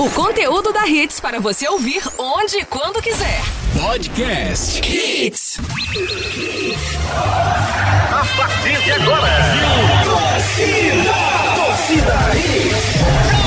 O conteúdo da Hits para você ouvir onde e quando quiser. Podcast Hits. A partir de agora, torcida, torcida Hits.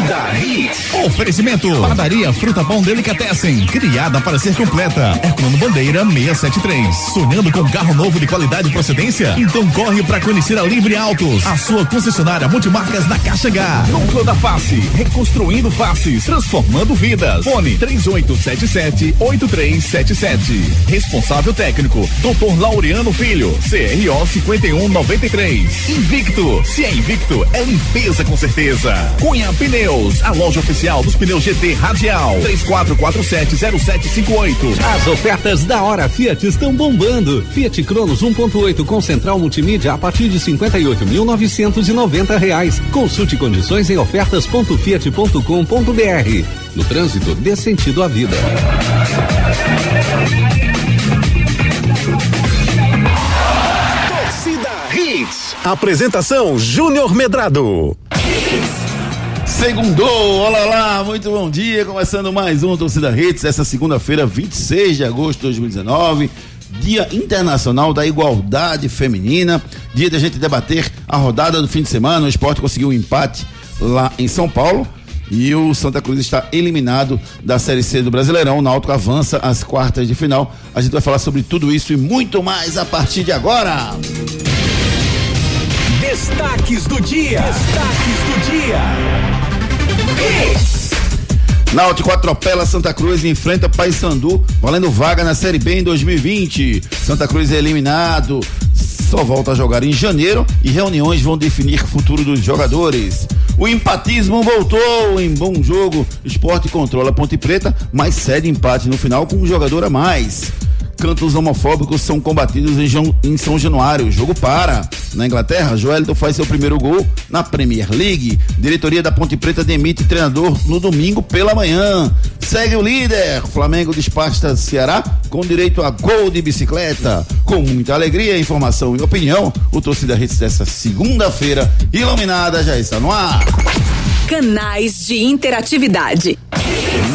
Torcida Hits. Oferecimento. Padaria Fruta Pão Delicatessen. Criada para ser completa. Herculano Bandeira 673. Sonhando com carro novo de qualidade e procedência? Então corre para conhecer a Livre Autos. A sua concessionária multimarcas da Caixa H. Núcleo da Face. Reconstruindo faces. Transformando vidas. Fone 3877 8377. Responsável técnico. Dr. Laureano Filho. CRO 5193. Invicto. Se é invicto, é limpeza com certeza. Cunha Pneus, a loja oficial dos pneus GT Radial. 34470758. As ofertas da hora Fiat estão bombando. Fiat Cronos 1.8 com central multimídia a partir de 58.990 reais. Consulte condições em ofertas.fiat.com.br. No trânsito, dê sentido à vida. Torcida Hits. Apresentação Júnior Medrado. Segundou, olá lá, muito bom dia, começando mais um Torcida Hits, essa segunda-feira, 26 de agosto de 2019, Dia Internacional da Igualdade Feminina, dia da gente debater a rodada do fim de semana, o esporte conseguiu um empate lá em São Paulo e o Santa Cruz está eliminado da Série C do Brasileirão, o Náutico avança às quartas de final, a gente vai falar sobre tudo isso e muito mais a partir de agora. Destaques do dia. Destaques do dia. Náutico atropela Santa Cruz e enfrenta Paysandu, valendo vaga na Série B em 2020. Santa Cruz é eliminado, só volta a jogar em janeiro e reuniões vão definir o futuro dos jogadores. O empatismo voltou em bom jogo. Esporte controla Ponte Preta, mas cede empate no final com um jogador a mais. Cantos homofóbicos são combatidos em, João- em São Januário. O jogo para. Na Inglaterra, Joelito faz seu primeiro gol na Premier League. Diretoria da Ponte Preta demite treinador no domingo pela manhã. Segue o líder. Flamengo despacha Ceará com direito a gol de bicicleta. Com muita alegria, informação e opinião, o Torcida Hits dessa segunda-feira, iluminada, já está no ar. Canais de interatividade.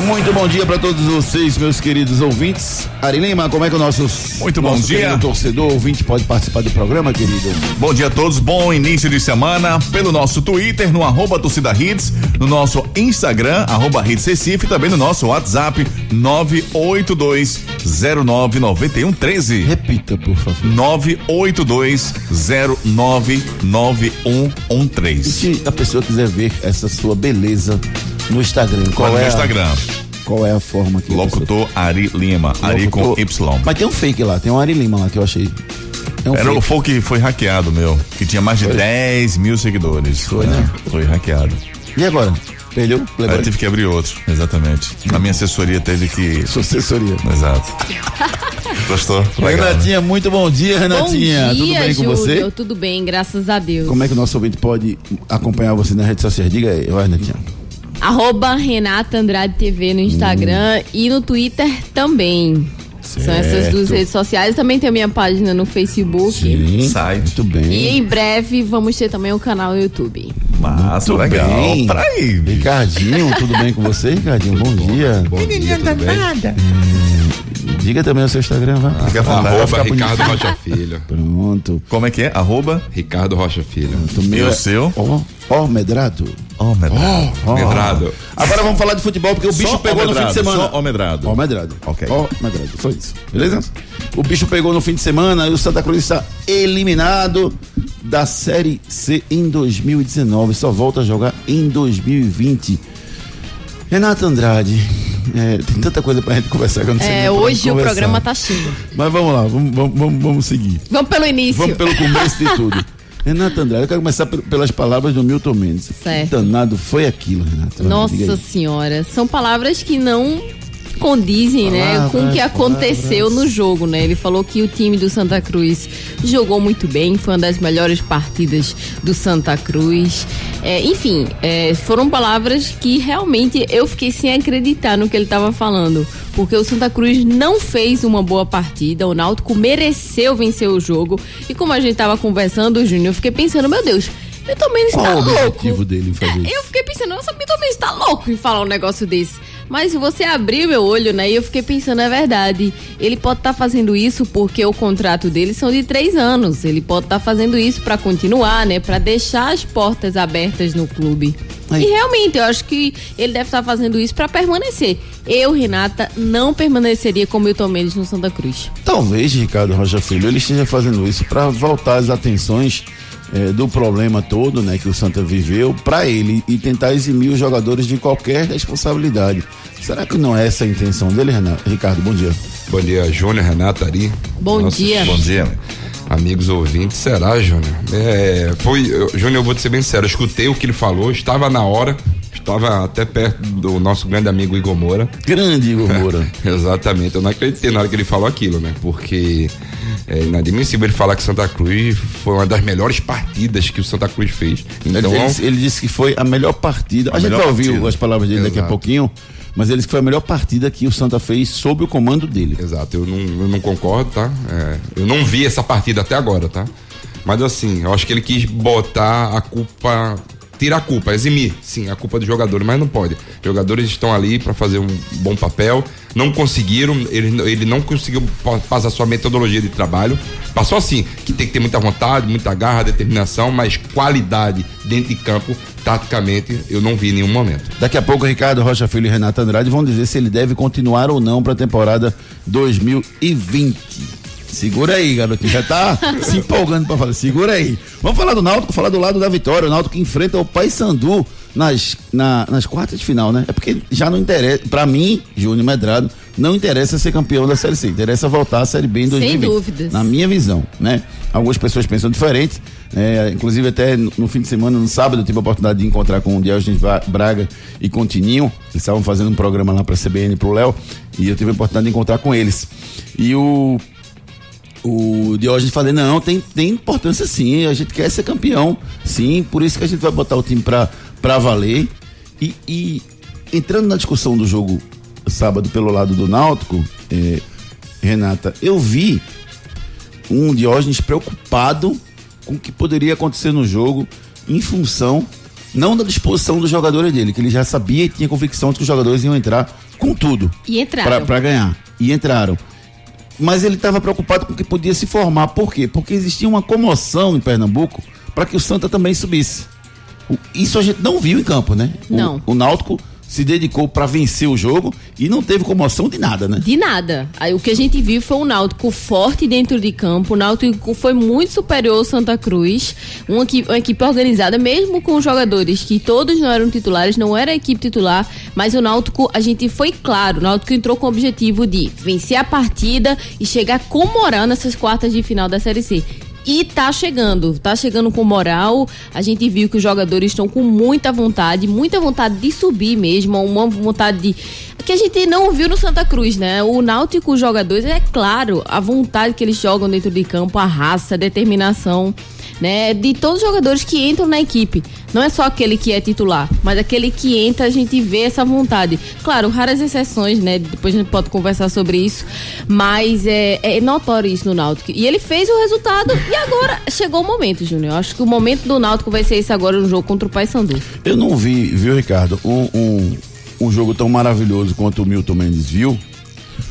Muito bom dia para todos vocês, meus queridos ouvintes. Ari Lima, como é que o nosso Muito bom nosso dia. torcedor ouvinte pode participar do programa, querido? Bom dia a todos, bom início de semana pelo nosso Twitter, no arroba torcida hits, no nosso Instagram, arroba hits Recife, e também no nosso WhatsApp, 982099113. Repita, por favor. 982099113. E se a pessoa quiser ver essa sua beleza no Instagram, qual Qual é no Instagram? qual é a forma que Locutor Ari Lima, pessoa- Ari com Locutor- Y. Mas tem um fake lá, tem um Ari Lima lá que eu achei. É um Era o fake. foi que foi hackeado, meu, que tinha mais de 10 mil seguidores. Foi, né? Foi hackeado. E agora? Perdeu? Aí Playboy? eu tive que abrir outro, exatamente. A minha assessoria teve que. Sua assessoria. Exato. Gostou? Legal, né? Renatinha, muito bom dia, Renatinha. Bom dia, Tudo bem com Júlio. você? Tudo bem, graças a Deus. Como é que o nosso ouvinte pode acompanhar você nas redes sociais? Diga aí, Renatinha. Arroba Renata Andrade TV no Instagram e no Twitter também. São essas duas Certo. redes sociais. Também tem a minha página no Facebook. Sim, Site. muito bem. E em breve vamos ter também o canal no YouTube. Massa, Muito legal. bem. Pra aí. Ricardinho, tudo bem com você, Ricardinho? Bom dia. Bom dia, tudo bem? Diga também o seu Instagram, vai. Fica à vontade. Arroba ficar bonito. Ricardo Rocha Filho. Pronto. Como é que é? Arroba. Ricardo Rocha Filho. E o seu? Ó, ó, medrado. Ó, medrado. Ó. Medrado. Agora vamos falar de futebol, porque o bicho Só pegou ó no fim de medrado, semana. Ó medrado. Ó, medrado. Ok. Ó, medrado. Só isso. Beleza? O bicho pegou no fim de semana e o Santa Cruz está eliminado da Série C em 2019. Só volta a jogar em 2020. Renato Andrade. é, tem tanta coisa pra gente conversar que eu não sei É, hoje o conversar. programa tá cheio. Mas vamos lá, vamos, vamos, vamos, vamos seguir. Vamos pelo início. Vamos pelo começo de tudo. Renato Andrade, eu quero começar pel- pelas palavras do Milton Mendes. Certo. Que danado foi aquilo, Renato? Diga Nossa senhora, são palavras que não condizem, né, com o que aconteceu palavras. no jogo, né? Ele falou que o time do Santa Cruz jogou muito bem, foi uma das melhores partidas do Santa Cruz. É, enfim, é, foram palavras que realmente eu fiquei sem acreditar no que ele estava falando, porque o Santa Cruz não fez uma boa partida, o Náutico mereceu vencer o jogo e como a gente estava conversando, Júnior, eu fiquei pensando, meu Deus, eu também está Qual o louco. dele fazer isso? Eu fiquei pensando, nossa, Milton Mendes tá louco em falar um negócio desse. Mas se você abrir meu olho, né, e eu fiquei pensando, é verdade. Ele pode estar fazendo isso porque o contrato dele são de três anos. Ele pode estar fazendo isso para continuar, né, para deixar as portas abertas no clube. Aí. E realmente, eu acho que ele deve estar fazendo isso para permanecer. Eu, Renata, não permaneceria com Milton Mendes no Santa Cruz. Talvez, Ricardo Rocha Filho, ele esteja fazendo isso para voltar as atenções eh, do problema todo, né, que o Santa viveu, para ele e tentar eximir os jogadores de qualquer responsabilidade. Será que não é essa a intenção dele, Renato? Ricardo? Bom dia. Bom dia, Júnior, Renata, Ari. Bom Nossos dia. Bom dia. Amigos ouvintes, será, Júnior? É, foi, Júnior, eu vou te ser bem sério, eu escutei o que ele falou, estava na hora, estava até perto do nosso grande amigo Igor Moura. Grande Igor Moura. Exatamente, eu não acreditei na hora que ele falou aquilo, né? Porque é inadmissível ele falar que Santa Cruz foi uma das melhores partidas que o Santa Cruz fez. Então, ele, ele- ele disse que foi a melhor partida. A, A gente vai ouvir partida. as palavras dele daqui a Exato. pouquinho, mas ele disse que foi a melhor partida que o Santa fez sob o comando dele. Exato, eu não, eu não concordo, tá? É, eu não vi essa partida até agora, tá? Mas assim, eu acho que ele quis botar a culpa. Tirar a culpa, eximir, sim, a culpa dos jogadores, mas não pode. Os jogadores estão ali para fazer um bom papel, não conseguiram, ele, ele não conseguiu pa- passar sua metodologia de trabalho. Passou assim, que tem que ter muita vontade, muita garra, determinação, mas qualidade dentro de campo, taticamente, eu não vi em nenhum momento. Daqui a pouco, Ricardo Rocha Filho e Renato Andrade vão dizer se ele deve continuar ou não para a temporada 2020. Segura aí, garotinho. Já tá se empolgando para falar. Segura aí. Vamos falar do Náutico, falar do lado da vitória. O Náutico que enfrenta o Paysandu nas, na- nas quartas de final, né? É porque já não interessa. Para mim, Júnior Medrado, não interessa ser campeão da Série C. Interessa voltar à Série B em 2020. dúvidas. Na minha visão, né? Algumas pessoas pensam diferente. É, inclusive, até no, no fim de semana, no sábado, eu tive a oportunidade de encontrar com o Diogenes Ba- Braga e com o Tininho. Eles estavam fazendo um programa lá para a CBN pro Léo. E eu tive a oportunidade de encontrar com eles. E o. O Diógenes falou, não, tem, tem importância sim, a gente quer ser campeão, sim, por isso que a gente vai botar o time pra, pra valer. E, e entrando na discussão do jogo sábado pelo lado do Náutico, eh, Renata, eu vi um Diógenes preocupado com o que poderia acontecer no jogo em função não da disposição dos jogadores dele, que ele já sabia e tinha convicção de que os jogadores iam entrar com tudo E entraram. para ganhar. E entraram. Mas ele estava preocupado com o que podia se formar. Por quê? Porque existia uma comoção em Pernambuco para que o Santa também subisse. O- Isso a gente não viu em campo, né? O- Não. O, Náutico se dedicou para vencer o jogo e não teve comoção de nada, né? De nada. Aí o que a gente viu foi um Náutico forte dentro de campo. O Náutico foi muito superior ao Santa Cruz. Uma equipe, uma equipe organizada, mesmo com jogadores que todos não eram titulares, não era a equipe titular. Mas o Náutico, a gente foi claro. O Náutico entrou com o objetivo de vencer a partida e chegar com moral nessas quartas de final da Série C. E tá chegando, tá chegando com moral. A gente viu que os jogadores estão com muita vontade, muita vontade de subir mesmo, uma vontade de. Que a gente não viu no Santa Cruz, né? O Náutico, os jogadores, é claro, a vontade que eles jogam dentro de campo, a raça, a determinação, né? De todos os jogadores que entram na equipe. Não é só aquele que é titular, mas aquele que entra, a gente vê essa vontade. Claro, raras exceções, né? Depois a gente pode conversar sobre isso. Mas é, é notório isso no Náutico. E ele fez o resultado e agora chegou o momento, Júnior. Acho que o momento do Náutico vai ser esse agora no jogo contra o Paysandu. Eu não vi, viu, Ricardo, um, um, um jogo tão maravilhoso quanto o Milton Mendes viu,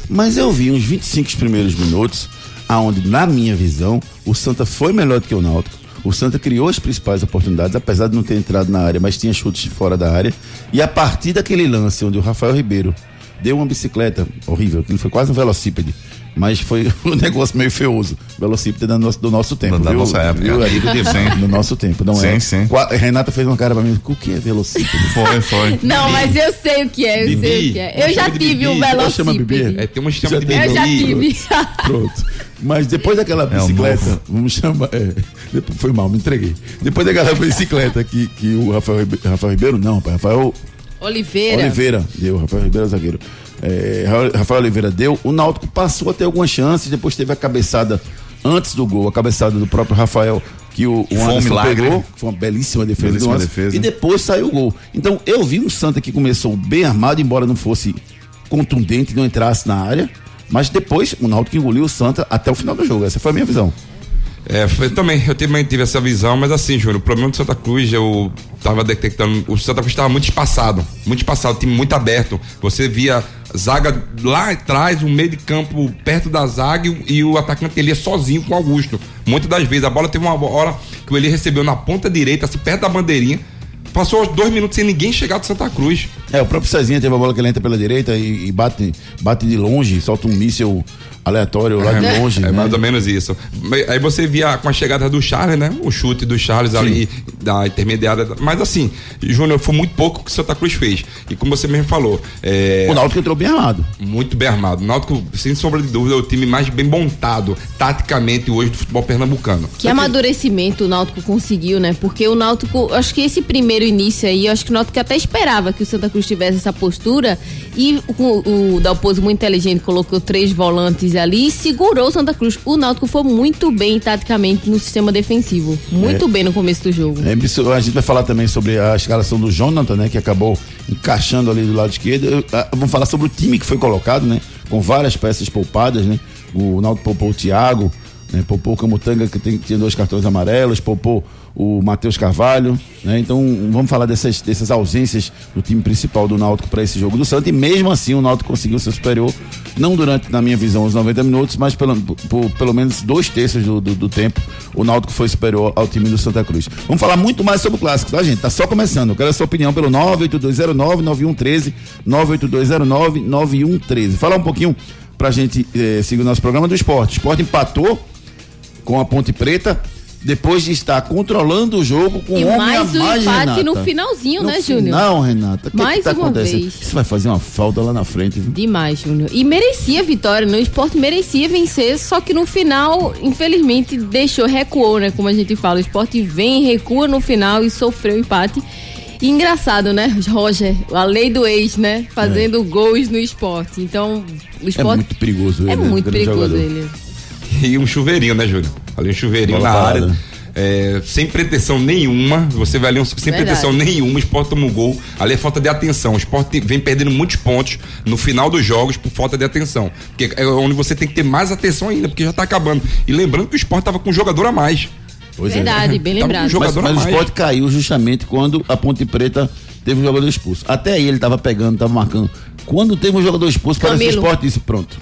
mas eu vi uns 25 primeiros minutos, aonde, na minha visão, o Santa foi melhor do que o Náutico. O Santa criou as principais oportunidades, apesar de não ter entrado na área, mas tinha chutes fora da área. E a partir daquele lance onde o Rafael Ribeiro deu uma bicicleta horrível, aquilo foi quase um velocípede. Mas foi um negócio meio feioso. Velocípede do nosso, do nosso tempo. Da viu? nossa época. Viu, Ari? Sim. Do nosso tempo, não Sim, é? sim. Qua- Renata fez uma cara pra mim, o que é velocípede? Foi, foi. Não, mas eu sei o que é, eu sei Bibi. o que é. Eu já Chama de tive um Bibi. Bibi? velocípede. É, tem uma chama de Já Eu já Bibi. tive. Pronto. Mas depois daquela É bicicleta, novo. vamos chamar. é, depois- foi mal, me entreguei. Depois daquela bicicleta que, que o Rafael, Rafael Ribeiro, não, rapaz, Rafael Oliveira. Oliveira deu, Rafael Ribeiro é zagueiro. É, Ra- Rafael Oliveira deu, o Náutico passou a ter algumas chances, depois teve a cabeçada antes do gol, a cabeçada do próprio Rafael, que o, o um Anderson milagre. pegou, foi uma belíssima defesa Belíssima do Anderson, defesa. e depois saiu o gol. Então eu vi um Santa que começou bem armado, embora não fosse contundente, não entrasse na área, mas depois o Náutico engoliu o Santa até o final do jogo, essa foi a minha visão. É, foi, também, eu também tive essa visão, mas assim, Júnior, o problema do Santa Cruz, eu tava detectando, o Santa Cruz estava muito espaçado, muito espaçado, time muito aberto. Você via zaga lá atrás, o meio de campo perto da zaga e, e o atacante ele ia sozinho com o Augusto. Muitas das vezes, a bola teve uma hora que ele recebeu na ponta direita, assim, perto da bandeirinha, passou dois minutos sem ninguém chegar do Santa Cruz. É, o próprio Cezinha teve a bola que ele entra pela direita e, e bate, bate de longe, solta um míssil aleatório lá de longe. É né? mais ou menos isso. Aí você via com a chegada do Charles, né? O chute do Charles ali da intermediária. Mas assim, Júnior, foi muito pouco que o Santa Cruz fez. E como você mesmo falou, é, O Náutico entrou bem armado. muito bem armado. O Náutico, sem sombra de dúvida, é o time mais bem montado taticamente hoje do futebol pernambucano. Que amadurecimento o Náutico conseguiu, né? Porque o Náutico, acho que esse primeiro início aí, eu acho que o Náutico até esperava que o Santa Cruz tivesse essa postura e o, o Dalpozo muito inteligente colocou três volantes ali e segurou o Santa Cruz. O Náutico foi muito bem taticamente no sistema defensivo, muito bem no começo do jogo. É, a gente vai falar também sobre a escalação do Jonathan, né? Que acabou encaixando ali do lado esquerdo. Eu- ah, Vamos falar sobre o time que foi colocado, né? Com várias peças poupadas, né? O Náutico poupou o Thiago, né? Poupou o Camutanga, que tem, tinha dois cartões amarelos, poupou o Matheus Carvalho, né? Então vamos falar dessas, dessas ausências do time principal do Náutico para esse jogo do Santos. E mesmo assim o Náutico conseguiu ser superior, não durante, na minha visão, os 90 minutos, mas pelo, por, pelo menos dois terços do, do, do tempo, o Náutico foi superior ao time do Santa Cruz. Vamos falar muito mais sobre o clássico, tá, gente? Tá só começando. Eu quero a sua opinião pelo 98209-9113, 98209-9113. Falar um pouquinho pra gente eh, seguir o nosso programa do esporte. O esporte empatou com a Ponte Preta. Depois de estar controlando o jogo com E homem mais a um mais, empate Renata. no finalzinho, No né, Júnior? Não, Renata. O que, Mais que tá uma acontecendo? vez. Isso vai fazer uma falta lá na frente. viu? Demais, Júnior. E merecia a vitória, né? O esporte merecia vencer, só que no final, infelizmente, deixou, recuou, né? Como a gente fala, o esporte vem, recua no final e sofreu o empate. E engraçado, né, Roger? A lei do ex, né? Fazendo gols no esporte. Então, o É esporte. muito perigoso ele. É né? muito perigoso jogador. ele. E um chuveirinho, né, Júnior? Ali um chuveirinho Bola na parada. área. é, sem pretensão nenhuma, você vai ali um- sem Verdade. pretensão nenhuma, o esporte toma um gol. Ali é falta de atenção. O esporte vem perdendo muitos pontos no final dos jogos por falta de atenção. Porque é onde você tem que ter mais atenção ainda, porque já tá acabando. E lembrando que o esporte tava com um jogador a mais. Pois é. Verdade, bem Tava com um lembrado. jogador Mas, mas a o mais. esporte caiu justamente quando a Ponte Preta teve um jogador expulso. Até aí ele tava pegando, tava marcando. Quando teve um jogador expulso, parece que o esporte disse: pronto.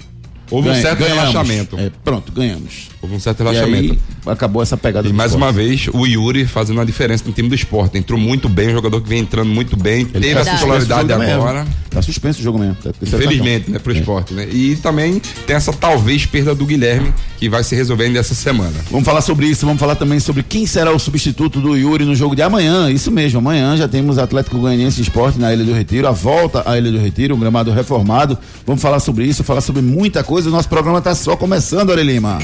Houve um ganha- certo ganhamos. relaxamento. É, pronto, ganhamos. Houve um certo relaxamento. acabou essa pegada E mais esporte. uma vez, o Yuri fazendo a diferença no time do esporte. Entrou muito bem, um jogador que vem entrando muito bem. teve a tá suspenso titularidade o jogo mesmo. agora. Tá suspenso o jogo mesmo. Tá terceiro Infelizmente, né, pro É. esporte, né? E também tem essa talvez perda do Guilherme, que vai se resolver ainda essa semana. Vamos falar sobre isso, vamos falar também sobre quem será o substituto do Yuri no jogo de amanhã. Isso mesmo, amanhã já temos Atlético Goianiense Esporte na Ilha do Retiro, a volta à Ilha do Retiro, um gramado reformado. Vamos falar sobre isso, falar sobre muita coisa. O nosso programa tá só começando, Aure Lima.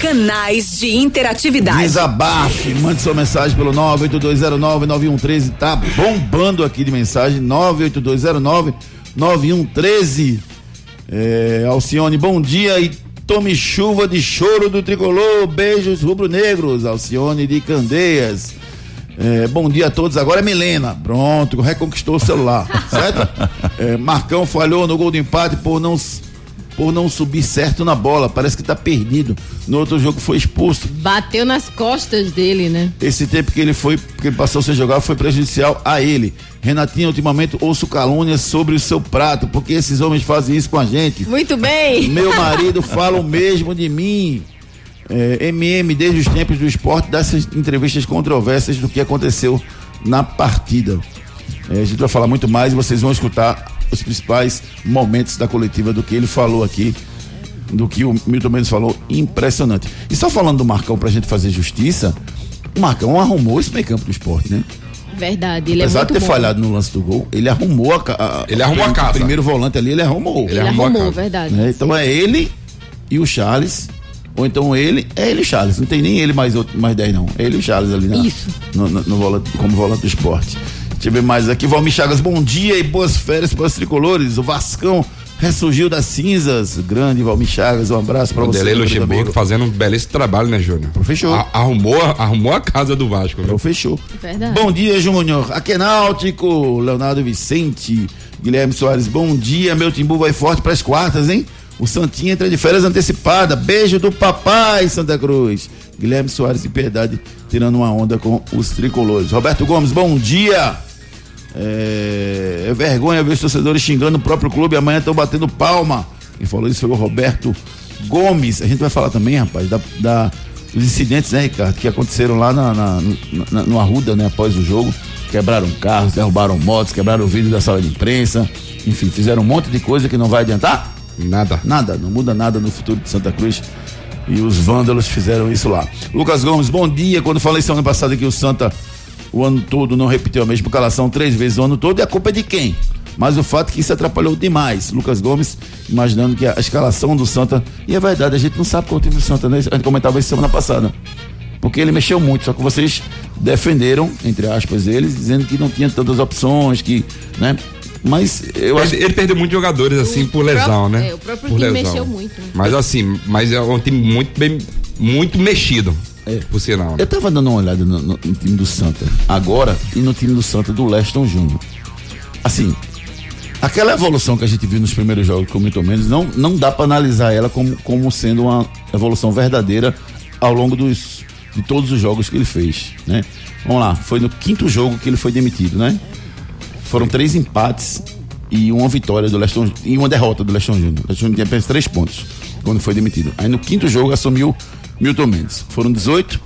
Canais de interatividade. Desabafe, mande sua mensagem pelo 982099113. Tá bombando aqui de mensagem. 982099113. É, Alcione, bom dia e tome chuva de choro do tricolor. Beijos rubro-negros. Alcione de Candeias. É, bom dia a todos. Agora é Milena. Pronto, reconquistou o celular, certo? É, Marcão falhou no gol do empate por não por não subir certo na bola. Parece que tá perdido. No outro jogo foi expulso. Bateu nas costas dele, né? Esse tempo que ele foi, que ele passou sem jogar, foi prejudicial a ele. Renatinho, ultimamente ouço calúnias sobre o seu prato, porque esses homens fazem isso com a gente. Muito bem. Meu marido fala o mesmo de mim. É, MM, desde os tempos do esporte, dessas entrevistas controversas do que aconteceu na partida. É, a gente vai falar muito mais e vocês vão escutar os principais momentos da coletiva do que ele falou aqui, do que o Milton Mendes falou, impressionante. E só falando do Marcão pra gente fazer justiça, o Marcão arrumou esse meio campo do esporte, né? Verdade, ele Apesar é de ter bom. falhado no lance do gol, ele arrumou a, a- Ele arrumou a o casa. primeiro volante ali, ele arrumou. Ele arrumou a arrumou, casa. verdade. né? Então é ele e o Charles. Ou então ele, é ele e Charles. Não tem nem ele mais, outro, mais 10, não. É ele e o Charles ali na, Isso. No, no- no volante, como volante do esporte. Deixa eu ver mais aqui. Valmir Chagas, bom dia e boas férias para os tricolores. O Vascão ressurgiu das cinzas. Grande Valmir Chagas, um abraço para você. Delei Luxemburgo fazendo um belíssimo trabalho, né, Júnior? Fechou. A- arrumou, arrumou a casa do Vasco. Então Viu? fechou. Verdade. Bom dia, Júnior. Aqui é Náutico, Leonardo Vicente, Guilherme Soares. Bom dia, meu timbu vai forte para as quartas, hein? O Santinho entra de férias antecipada. Beijo do papai, Santa Cruz. Guilherme Soares e Piedade tirando uma onda com os tricolores. Roberto Gomes, bom dia. É, é vergonha ver os torcedores xingando o próprio clube. Amanhã estão batendo palma. Quem falou isso foi o Roberto Gomes. A gente vai falar também, rapaz, da, da dos incidentes, né, Ricardo, que aconteceram lá na, na, na, no Arruda, né, após o jogo. Quebraram carros, derrubaram motos, quebraram o vidro da sala de imprensa. Enfim, fizeram um monte de coisa que não vai adiantar Nada. Nada, não muda nada no futuro de Santa Cruz. E os vândalos fizeram isso lá. Lucas Gomes, bom dia. Quando falei semana passada que o Santa o ano todo não repetiu a mesma calação três vezes o ano todo, e a culpa é de quem? Mas o fato é que isso atrapalhou demais. Lucas Gomes, imaginando que a escalação do Santa. E é verdade, a gente não sabe qual é o time do Santa, né? A gente comentava isso semana passada. Porque ele mexeu muito, só que vocês defenderam, entre aspas, eles, dizendo que não tinha tantas opções, que, né? Mas eu acho Ele, ele perdeu muitos jogadores assim O por lesão, próprio- né? é, o próprio por time lesão. mexeu muito? Mas assim, mas é um time muito bem, muito mexido. É. Por sinal. né? Eu tava dando uma olhada no, no- no time do Santa agora e no time do Santa do Leston Júnior. Assim, aquela evolução que a gente viu nos primeiros jogos com o Milton Mendes, não, não dá pra analisar ela como, como sendo uma evolução verdadeira ao longo dos, de todos os jogos que ele fez, né? Vamos lá, foi no quinto jogo que ele foi demitido, né? Foram três empates e uma vitória do Leston e uma derrota do Leston Júnior. O Leston Júnior tinha apenas três pontos quando foi demitido. Aí no quinto jogo assumiu Milton Mendes. Foram 18,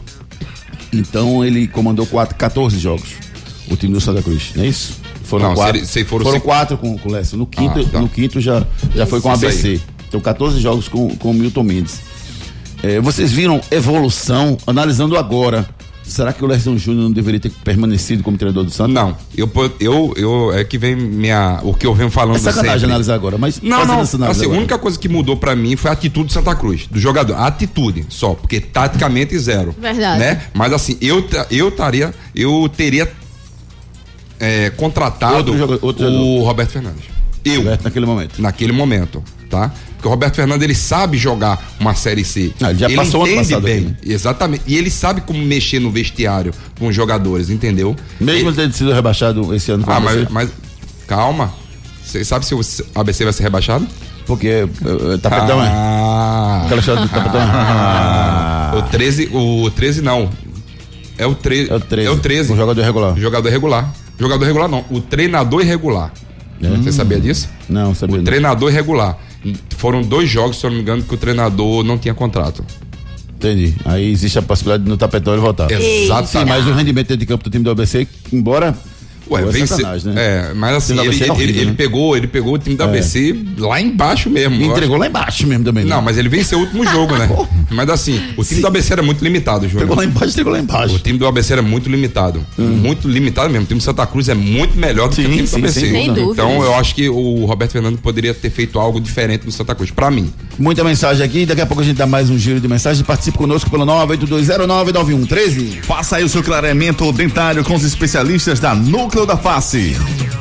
então ele comandou quatro, 14 jogos. O time do Santa Cruz, não é isso? Foram Não, quatro. se ele- se foram cinco- quatro com, com o Leston. No quinto, Ah, tá. no quinto já, já foi com o. ABC. Então 14 jogos com, com o Milton Mendes. É, vocês viram evolução, analisando agora. Será que o Leston Júnior não deveria ter permanecido como treinador do Santos? Não, eu, eu, eu é que vem minha o que eu venho falando É sacanagem sempre. analisar agora, mas Não, não. Assim, a agora. única coisa que mudou pra mim foi a atitude do Santa Cruz, do jogador. A atitude só, porque taticamente zero. Verdade. Né? Mas assim, eu eu estaria, eu teria é, contratado Outro joga- outro o jogador. Roberto Fernandes. Eu, Roberto, naquele momento. naquele momento, tá? Porque o Roberto Fernandes ele sabe jogar uma série C. Ah, ele já passou ano entende passado bem, aqui, né? exatamente. E ele sabe como mexer no vestiário com os jogadores, entendeu? Mesmo ele tendo sido rebaixado esse ano Ah, mas, mas calma. Você sabe se o ABC vai ser rebaixado? porque eh, eh, tapetão é. Ah, Aquela história do tapetão é. o 13, o 13 não. É o 13. É o 13. É o 13. O jogador regular. Jogador regular. Jogador regular não, o treinador irregular. Você sabia disso? Não, sabia O não. treinador irregular. Foram dois jogos, se eu não me engano, que o treinador não tinha contrato. Entendi. Aí existe a possibilidade de no tapetão ele voltar. Exatamente. Sim, mas o rendimento dentro de campo do time do ABC, embora. Ué, Pô, é vence, né? É, mas assim, ele, é horrível, ele né? pegou, ele pegou o time do ABC lá embaixo mesmo. Entregou lá embaixo mesmo também. né? Não, mas ele venceu o último jogo, né? mas assim, o time do ABC era muito limitado, Júnior. Entregou lá embaixo, entregou lá embaixo. O time do ABC era muito limitado. Muito limitado mesmo. O time do Santa Cruz é muito melhor do que o Sim, time do sim, ABC. sem dúvida. Então eu acho que o Roberto Fernando poderia ter feito algo diferente no Santa Cruz. Pra mim. Muita mensagem aqui, daqui a pouco a gente dá mais um giro de mensagem. Participe conosco pelo 982099113. Faça aí o seu clareamento dentário com os especialistas da Núcleo da Face.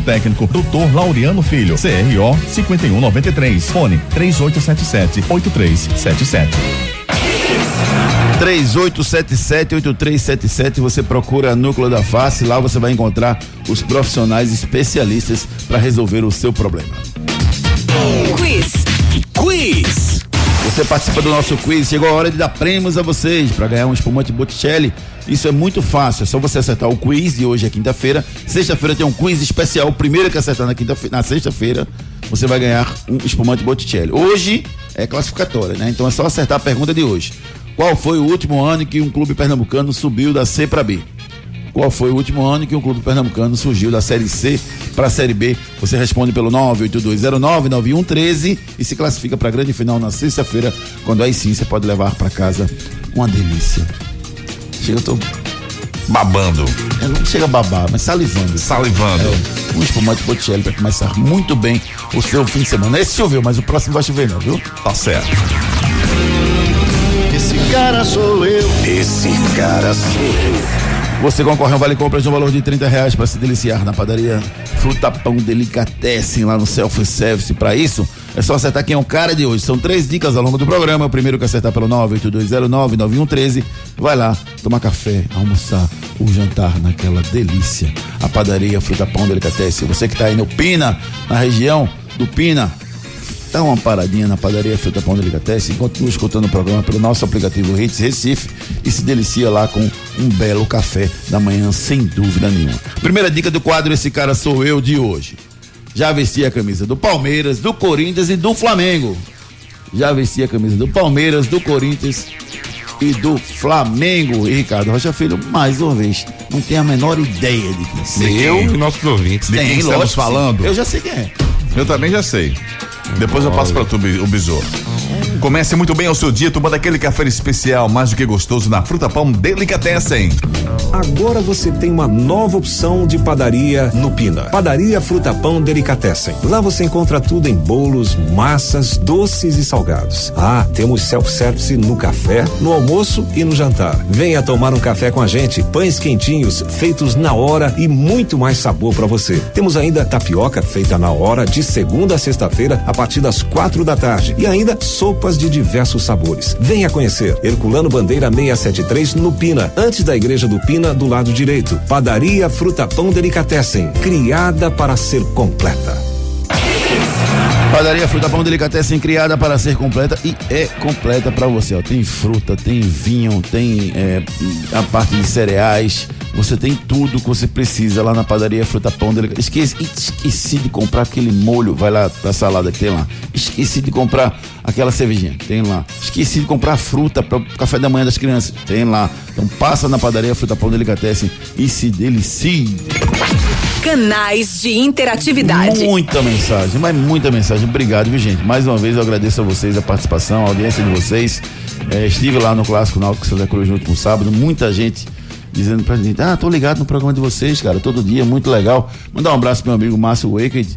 técnico, Dr. Laureano Filho, CRO 5193. Fone 3877 8377. 3877-8377, você procura Núcleo da Face, lá você vai encontrar os profissionais especialistas para resolver o seu problema. Quiz. Quiz. Você participa do nosso quiz, chegou a hora de dar prêmios a vocês para ganhar um espumante Botticelli. Isso é muito fácil, é só você acertar o quiz de hoje é quinta-feira. Sexta-feira tem um quiz especial, o primeiro que acertar na, quinta na sexta-feira, você vai ganhar um espumante Botticelli. Hoje é classificatória, né? Então é só acertar a pergunta de hoje. Qual foi o último ano que um clube pernambucano subiu da C para B? Qual foi o último ano que um clube pernambucano surgiu da Série C para a Série B? Você responde pelo 982099113 e se classifica para a grande final na sexta-feira, quando aí sim você pode levar para casa uma delícia. Chega, eu tô. Babando, eu Não chega a babar, mas salivando. salivando. É, um espumante Botticelli para começar muito bem o seu fim de semana. Esse choveu, mas o próximo vai chover não, viu? Tá certo. Esse cara sou eu. Esse cara sou eu. Você concorre a um vale compras no valor de 30 reais para se deliciar na padaria Fruta Pão Delicatessen lá no Self Service. Para isso, é só acertar quem é o cara de hoje. São três dicas ao longo do programa. O primeiro que acertar pelo 982099113 vai lá tomar café, almoçar ou jantar naquela delícia. A padaria Fruta Pão Delicatessen. Você que está aí no Pina, na região do Pina, Dá uma paradinha na padaria Fruta Pão Delicatessen e continua escutando o programa pelo nosso aplicativo Hits Recife e se delicia lá com um belo café da manhã, sem dúvida nenhuma. Primeira dica do quadro Esse Cara Sou Eu de hoje. Já vesti a camisa do Palmeiras, do Corinthians e do Flamengo. Já vesti a camisa do Palmeiras, do Corinthians e do Flamengo. E Ricardo Rocha Filho, mais uma vez, não tem a menor ideia de quem seja. Eu e nossos ouvintes. De quem estamos lógico sim. falando? Eu já sei quem é. Eu também já sei. Depois eu passo pra tu, o Bizu. Comece muito bem o seu dia tomando aquele café especial, mais do que gostoso, na Fruta Pão Delicatessen. Agora você tem uma nova opção de padaria no Pina. Padaria Fruta Pão Delicatessen. Lá você encontra tudo em bolos, massas, doces e salgados. Ah, temos self-service no café, no almoço e no jantar. Venha tomar um café com a gente. Pães quentinhos, feitos na hora e muito mais sabor para você. Temos ainda tapioca feita na hora de segunda a sexta-feira a partir das quatro da tarde e ainda sopas de diversos sabores. Venha conhecer. Herculano Bandeira 673 no Pina, antes da igreja do Pina, do lado direito. Padaria Fruta Pão Delicatessen, criada para ser completa. Padaria Fruta Pão Delicatessen criada para ser completa e é completa para você. Ó. Tem fruta, tem vinho, tem é, a parte de cereais. Você tem tudo que você precisa lá na Padaria Fruta Pão Delicatessen. Esqueci, esqueci de comprar aquele molho, vai lá da salada que tem lá. Esqueci de comprar aquela cervejinha, tem lá. Esqueci de comprar fruta para o café da manhã das crianças, tem lá. Então passa na Padaria Fruta Pão Delicatessen e se delicie. Canais de interatividade. Muita mensagem, mas muita mensagem. Obrigado, viu, gente? Mais uma vez eu agradeço a vocês a participação, a audiência de vocês. É, estive lá no Clássico Náutico Santa Cruz no último sábado, muita gente dizendo pra gente, ah, tô ligado no programa de vocês, cara, todo dia, muito legal. Mandar um abraço pro meu amigo Márcio Waked,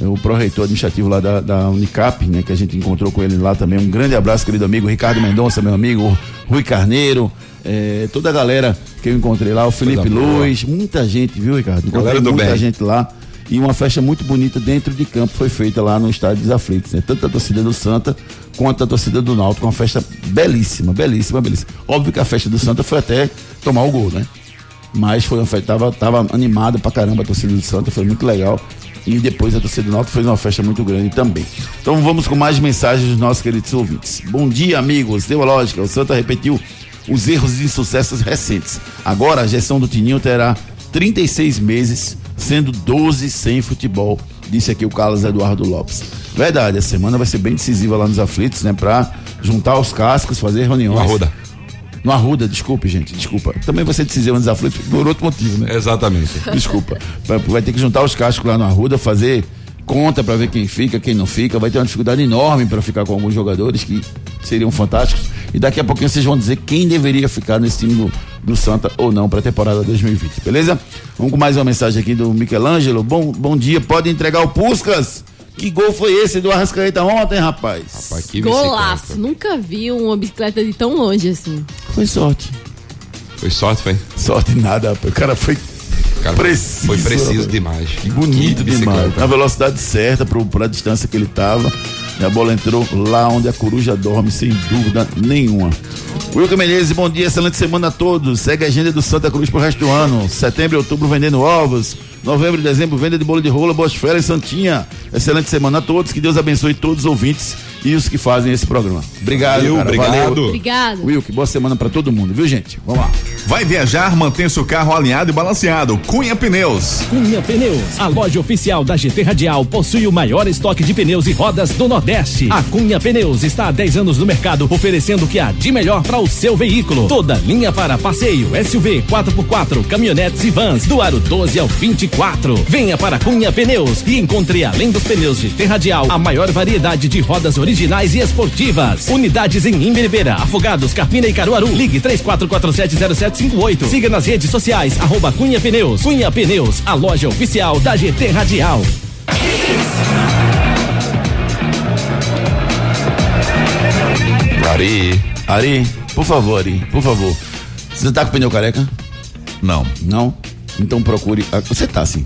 o pró-reitor administrativo lá da, da Unicap, né, que a gente encontrou com ele lá também. Um grande abraço, querido amigo Ricardo Mendonça, meu amigo, Rui Carneiro, é, toda a galera que eu encontrei lá, o Felipe. Luz, muita gente, viu, Ricardo? Encontrei Galera do muita bem. gente lá. E uma festa muito bonita dentro de campo foi feita lá no estádio dos Aflitos, né? Tanto a torcida do Santa quanto a torcida do Náutico, uma festa belíssima, belíssima, belíssima. Óbvio que a festa do Santa foi até tomar o gol, né? Mas foi uma festa, tava, tava animada pra caramba a torcida do Santa, foi muito legal. E depois a torcida do Náutico fez uma festa muito grande também. Então vamos com mais mensagens dos nossos queridos ouvintes. Bom dia, amigos. Deu a lógica, o Santa repetiu os erros e insucessos recentes. Agora a gestão do Tininho terá 36 meses, sendo 12 sem futebol, disse aqui o Carlos Eduardo Lopes. Verdade, a semana vai ser bem decisiva lá nos aflitos, né? Pra juntar os cascos, fazer reuniões. No Arruda. No Arruda, desculpe, gente, desculpa. Também vai ser decisiva nos aflitos por outro motivo, né? Exatamente. Desculpa. Vai- ter que juntar os cascos lá no Arruda, fazer conta pra ver quem fica, quem não fica. Vai ter uma dificuldade enorme pra ficar com alguns jogadores que seriam fantásticos. E daqui a pouquinho vocês vão dizer quem deveria ficar nesse time do, do Santa ou não pra temporada 2020, beleza? Vamos com mais uma mensagem aqui do Michelangelo. Bom, bom dia, pode entregar o Puscas? Que gol foi esse do Arrascaeta ontem, rapaz? Rapaz, que Golaço. Nunca vi uma bicicleta de tão longe assim. Foi sorte. Foi sorte, foi? Sorte nada, rapaz. O cara foi Cara, Preciso, Foi preciso demais. Bonito Que demais. Na velocidade certa, pro, pra distância que ele tava. E a bola entrou lá onde a coruja dorme, sem dúvida nenhuma. Wilker Menezes, bom dia, excelente semana a todos. Segue a agenda do Santa Cruz pro resto do ano. Setembro e outubro vendendo ovos. Novembro e dezembro, venda de bolo de rola, boas férias, Santinha. Excelente semana a todos. Que Deus abençoe todos os ouvintes e os que fazem esse programa. Obrigado, cara. obrigado. Valeu. Obrigado. Wilker, boa semana pra todo mundo, viu, gente? Vamos lá. Vai viajar, mantenha seu carro alinhado e balanceado. Cunha Pneus. Cunha Pneus, a loja oficial da GT Radial, possui o maior estoque de pneus e rodas do Nordeste. A Cunha Pneus está há 10 anos no mercado, oferecendo o que há de melhor para o seu veículo. Toda linha para passeio, SUV, 4x4, caminhonetes e vans, do aro 12 ao 24. Venha para Cunha Pneus e encontre, além dos pneus GT Radial, a maior variedade de rodas originais e esportivas. Unidades em Imberibeira, Afogados, Carpina e Caruaru. Ligue 34470758. Siga nas redes sociais, arroba Cunha Pneus. Cunha Pneus, a loja oficial da GT Radial. Ari. Ari, por favor, Ari, por favor. Você tá com o pneu careca? Não. Não? Então procure. Você tá sim.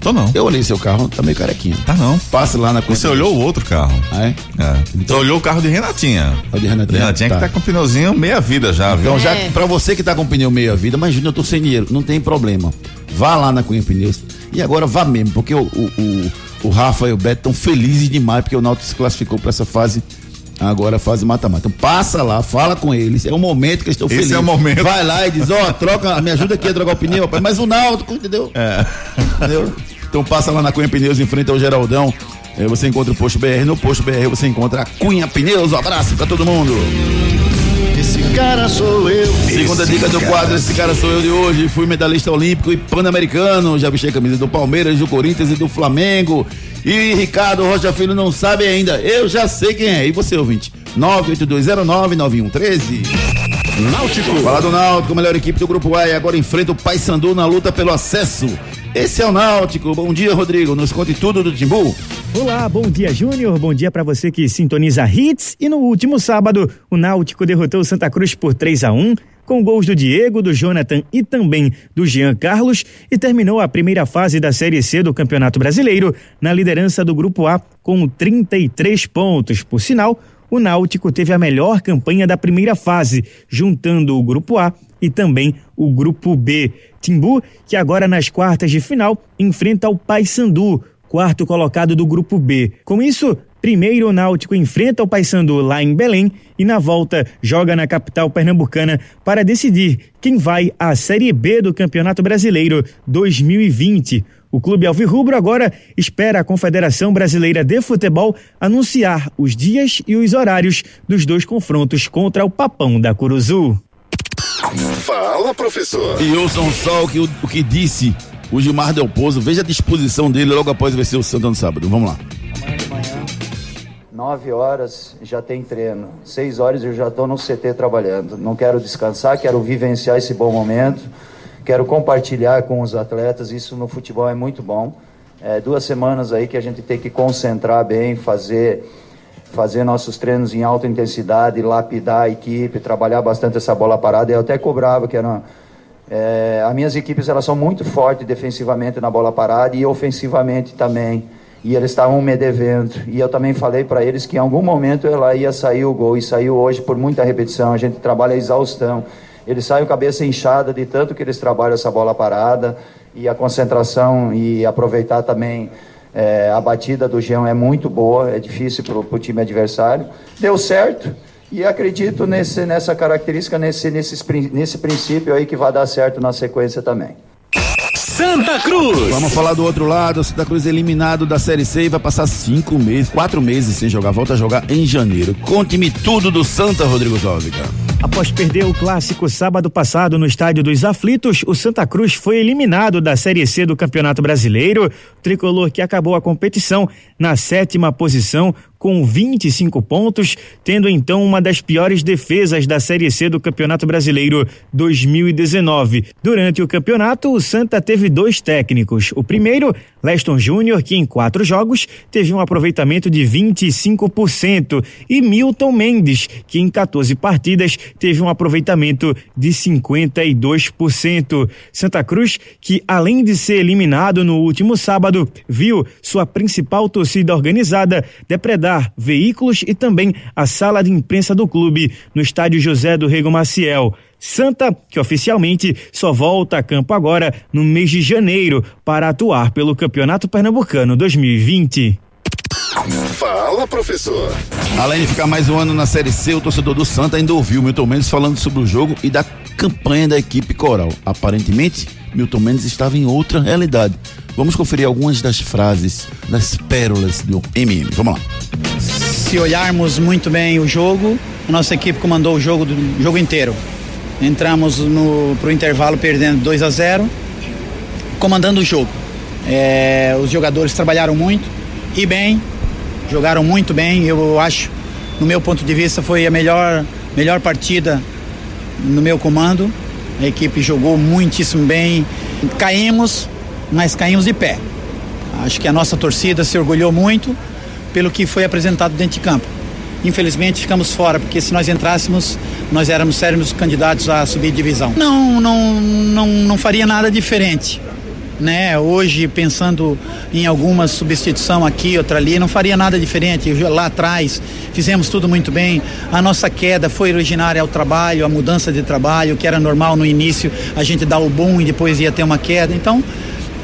Tô não. Eu olhei seu carro, tá meio carequinha. Tá não. Passa lá na Você olhou o outro carro. Ah, é? É. Então olhou o carro de Renatinha. O de Renatinha? Renatinha Tá. que tá com pneuzinho meia vida já, viu? Então, já É. que pra você que tá com pneu meia vida, mas Júnior, eu tô sem dinheiro, não tem problema. Vá lá na Cunha Pneus. E agora vá mesmo, porque o, o, o, o Rafa e o Beto estão felizes demais, porque o Náutico se classificou pra essa fase. Agora fase mata-mata. Então passa lá, fala com eles. É o momento que eles estão Esse felizes. é o momento. Vai lá e diz, ó, troca, me ajuda aqui a trocar o pneu, rapaz. Mas o Náutico, entendeu? É. Entendeu? Então passa lá na Cunha Pneus em frente ao Geraldão. Aí você encontra o Posto BR. No Posto BR você encontra a Cunha Pneus. Um abraço pra todo mundo. Esse cara sou eu. Segunda Esse dica do quadro, esse cara sou eu de hoje. Fui medalhista olímpico e pan-americano. Já vesti a camisa do Palmeiras, do Corinthians e do Flamengo. E Ricardo Rocha Filho não sabe ainda. Eu já sei quem é. E você, ouvinte? 982099113. Náutico. Fala do Náutico, melhor equipe do Grupo A. E agora enfrenta o Paysandu na luta pelo acesso. Esse é o Náutico. Bom dia, Rodrigo. Nos conte tudo do Timbu. Olá, bom dia Júnior, bom dia para você que sintoniza Hits. E no último sábado, o Náutico derrotou o Santa Cruz por 3 a 1 com gols do Diego, do Jonathan e também do Jean Carlos e terminou a primeira fase da Série C do Campeonato Brasileiro na liderança do Grupo A com 33 pontos. Por sinal, o Náutico teve a melhor campanha da primeira fase, juntando o Grupo A e também o Grupo B. Timbu, que agora nas quartas de final enfrenta o Paysandu, quarto colocado do Grupo B. Com isso, primeiro o Náutico enfrenta o Paysandu lá em Belém e na volta joga na capital pernambucana para decidir quem vai à Série B do Campeonato Brasileiro 2020. O clube alvirrubro agora espera a Confederação Brasileira de Futebol anunciar os dias e os horários dos dois confrontos contra o Papão da Curuzu. Fala, professor. E ouçam só o que, o, o que disse o Gilmar Del Pozo. Veja a disposição dele logo após vencer o Santa no sábado. Vamos lá. Amanhã de manhã, 9 horas já tem treino. 6 horas eu já estou no CT trabalhando. Não quero descansar, quero vivenciar esse bom momento. Quero compartilhar com os atletas. Isso no futebol é muito bom. É, duas semanas aí que a gente tem que concentrar bem, fazer fazer nossos treinos em alta intensidade, lapidar a equipe, trabalhar bastante essa bola parada. Eu até cobrava que era é, as minhas equipes elas são muito fortes defensivamente na bola parada e ofensivamente também. E eles estavam me devendo. E eu também falei para eles que em algum momento ela ia sair o gol. E saiu hoje por muita repetição. A gente trabalha a exaustão. Eles saem cabeça inchada de tanto que eles trabalham essa bola parada. E a concentração e aproveitar também é, a batida do Jean é muito boa. É difícil para o time adversário. Deu certo. E acredito nesse, nessa característica, nesse, nesse, nesse princípio aí que vai dar certo na sequência também. Santa Cruz. Vamos falar do outro lado. Santa Cruz eliminado da Série C e vai passar cinco meses, quatro meses sem jogar. Volta a jogar em janeiro. Conte-me tudo do Santa, Rodrigo Zóvica. Após perder o clássico sábado passado no Estádio dos Aflitos, o Santa Cruz foi eliminado da Série C do Campeonato Brasileiro. O tricolor que acabou a competição na sétima posição com 25 pontos, tendo então uma das piores defesas da Série C do Campeonato Brasileiro 2019. Durante o campeonato, o Santa teve dois técnicos. O primeiro, Leston Júnior, que em quatro jogos teve um aproveitamento de 25%, e Milton Mendes, que em 14 partidas teve um aproveitamento de 52%. Santa Cruz, que além de ser eliminado no último sábado, viu sua principal torcida organizada depredar veículos e também a sala de imprensa do clube no estádio José do Rego Maciel. Santa, que oficialmente só volta a campo agora no mês de janeiro para atuar pelo Campeonato Pernambucano 2020. Fala, professor. Além de ficar mais um ano na Série C, o torcedor do Santa ainda ouviu Milton Mendes falando sobre o jogo e da campanha da equipe coral. Aparentemente, Milton Mendes estava em outra realidade. Vamos conferir algumas das frases, das pérolas do MM. Vamos lá. Se olharmos muito bem o jogo, nossa equipe comandou o jogo do jogo inteiro. Entramos no pro intervalo perdendo 2 a 0, comandando o jogo. É, os jogadores trabalharam muito e bem, jogaram muito bem. Eu acho, no meu ponto de vista, foi a melhor melhor partida no meu comando. A equipe jogou muitíssimo bem. Caímos, mas caímos de pé. Acho que a nossa torcida se orgulhou muito pelo que foi apresentado dentro de campo. Infelizmente ficamos fora, porque se nós entrássemos, nós éramos sérios candidatos a subir divisão. Não, não, não, não faria nada diferente. Né? Hoje, pensando em alguma substituição aqui, outra ali, não faria nada diferente. Lá atrás fizemos tudo muito bem. A nossa queda foi originária ao trabalho, a mudança de trabalho, que era normal no início, a gente dá o boom e depois ia ter uma queda. Então,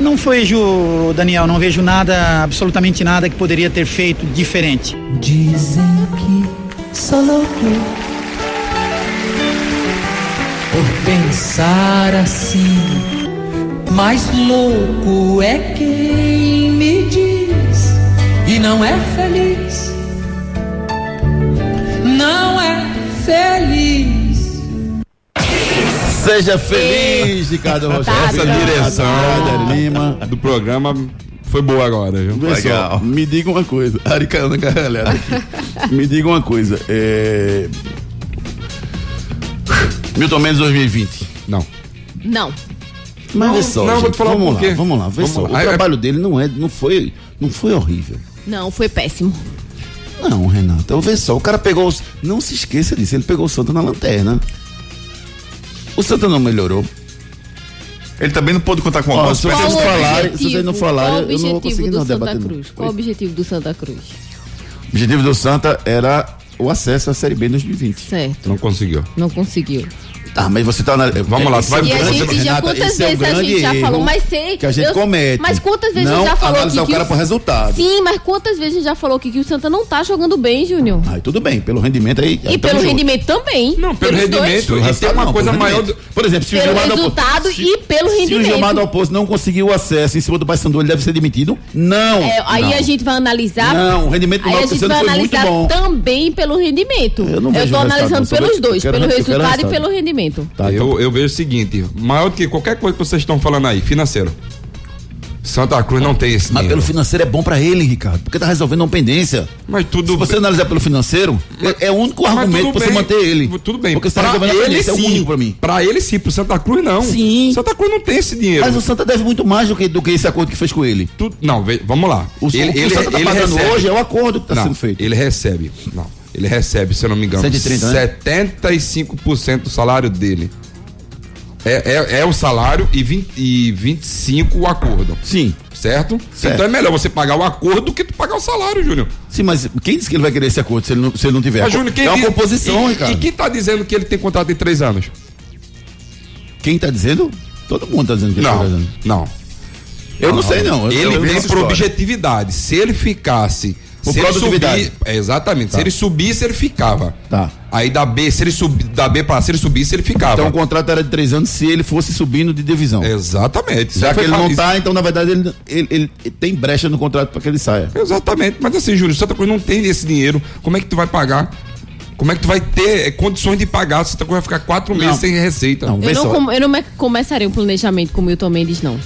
não vejo, Daniel, não vejo nada, absolutamente nada que poderia ter feito diferente. Dizem que sou louco por pensar assim, mas louco é quem me diz e não é feliz, não é feliz. Seja feliz, Ricardo Rogério. Essa direção Lima. do programa foi boa agora, viu? Vê só, me diga uma coisa. Aricana, galera. aqui. me diga uma coisa. É... Milton Mendes 2020. Não. Não. Mas Não, vê só, não, gente, vou te falar vamos por quê. lá, vamos lá, vê Vamos só. lá. O Aí, trabalho dele não é, não foi, não foi horrível. Não, foi péssimo. Não, Renata, vê só, o cara pegou, os- não se esqueça disso, ele pegou o Santa na lanterna. O Santa não melhorou. Ele também não pôde contar com algumas se peças. vocês Qual o falarem, se vocês não falarem, eu não vou conseguir do não Santa debater. não. Cruz? Qual o objetivo do Santa Cruz? O objetivo do Santa era o acesso à Série B em 2020. Certo. Não conseguiu. Não conseguiu. Tá, mas você tá na. Vamos lá, tu vai- E a Você- gente já, Renata, quantas esse é o vezes a gente já falou, mas sei. que a gente eu- comete. Mas quantas vezes a Não gente já falou analisar que, o que cara por resultado. Sim, mas quantas vezes a gente já falou que, que o Santa não tá jogando bem, Júnior? Aí tudo bem, pelo rendimento aí. E pelo junto. rendimento também. Não, pelo pelos dois. rendimento. Pelo E tem uma não, coisa pelo maior. rendimento. Por exemplo, se o Pelo Gilmar Dalpozo- resultado e pelo Se o rendimento. Gilmar Dalpozo não conseguiu acesso em cima do Paysandu, ele deve ser demitido? Não. É, aí não. a gente vai analisar. Não, o rendimento do a Náutico foi muito analisar bom. também pelo rendimento. Eu não vejo tô o analisando pelos dois, eu pelo eu resultado e pelo rendimento. Tá, então- eu, eu vejo o seguinte: maior do que qualquer coisa que vocês estão falando aí, financeiro. Santa Cruz não tem esse Mas dinheiro. pelo financeiro é bom pra ele, Ricardo, porque tá resolvendo uma pendência. Mas tudo Se você bem. analisar pelo financeiro, é, é o único Mas argumento pra você manter ele. Tudo bem. Porque você tá pra resolvendo a ele pendência, é o sim. único pra mim. Pra ele sim, pro Santa Cruz não. Sim. Santa Cruz não tem esse dinheiro. Mas o Santa deve muito mais do que, do que esse acordo que fez com ele. Tu- não, vamos lá. O, o que o Santa tá pagando hoje é o acordo que tá não, sendo feito. Ele recebe. Não. Ele recebe, se eu não me engano, 130, né? 75% do salário dele. É, é, é o salário e, 20, e 25 o acordo. Sim. Certo? Certo. Então é melhor você pagar o acordo do que tu pagar o salário, Júnior. Sim, mas quem disse que ele vai querer esse acordo se ele não, se ele não tiver? Mas, Júnior, quem é uma diz- composição, e, Ricardo. E quem tá dizendo que ele tem contrato de três anos? Quem tá dizendo? Todo mundo tá dizendo que ele tá Não, dizendo. não. Eu não, sei, não. Eu- Ele eu tem por objetividade. Se ele ficasse. Por se ele produtividade. subir, é, exatamente. Tá. Se ele subisse, ele ficava. Tá. Aí da B, se ele subir, da B para se ele subisse, ele ficava. Então o contrato era de três anos se ele fosse subindo de divisão. Exatamente. Já Só que ele não isso. tá, então na verdade ele, ele, ele tem brecha no contrato para que ele saia. Exatamente. Mas assim, Júlio, Santa Cruz não tem esse dinheiro. Como é que tu vai pagar? Como é que tu vai ter eh, condições de pagar se Santa Cruz vai ficar quatro meses sem receita? Não, Eu não, com- eu não me- começaria um planejamento com o Milton Mendes, não.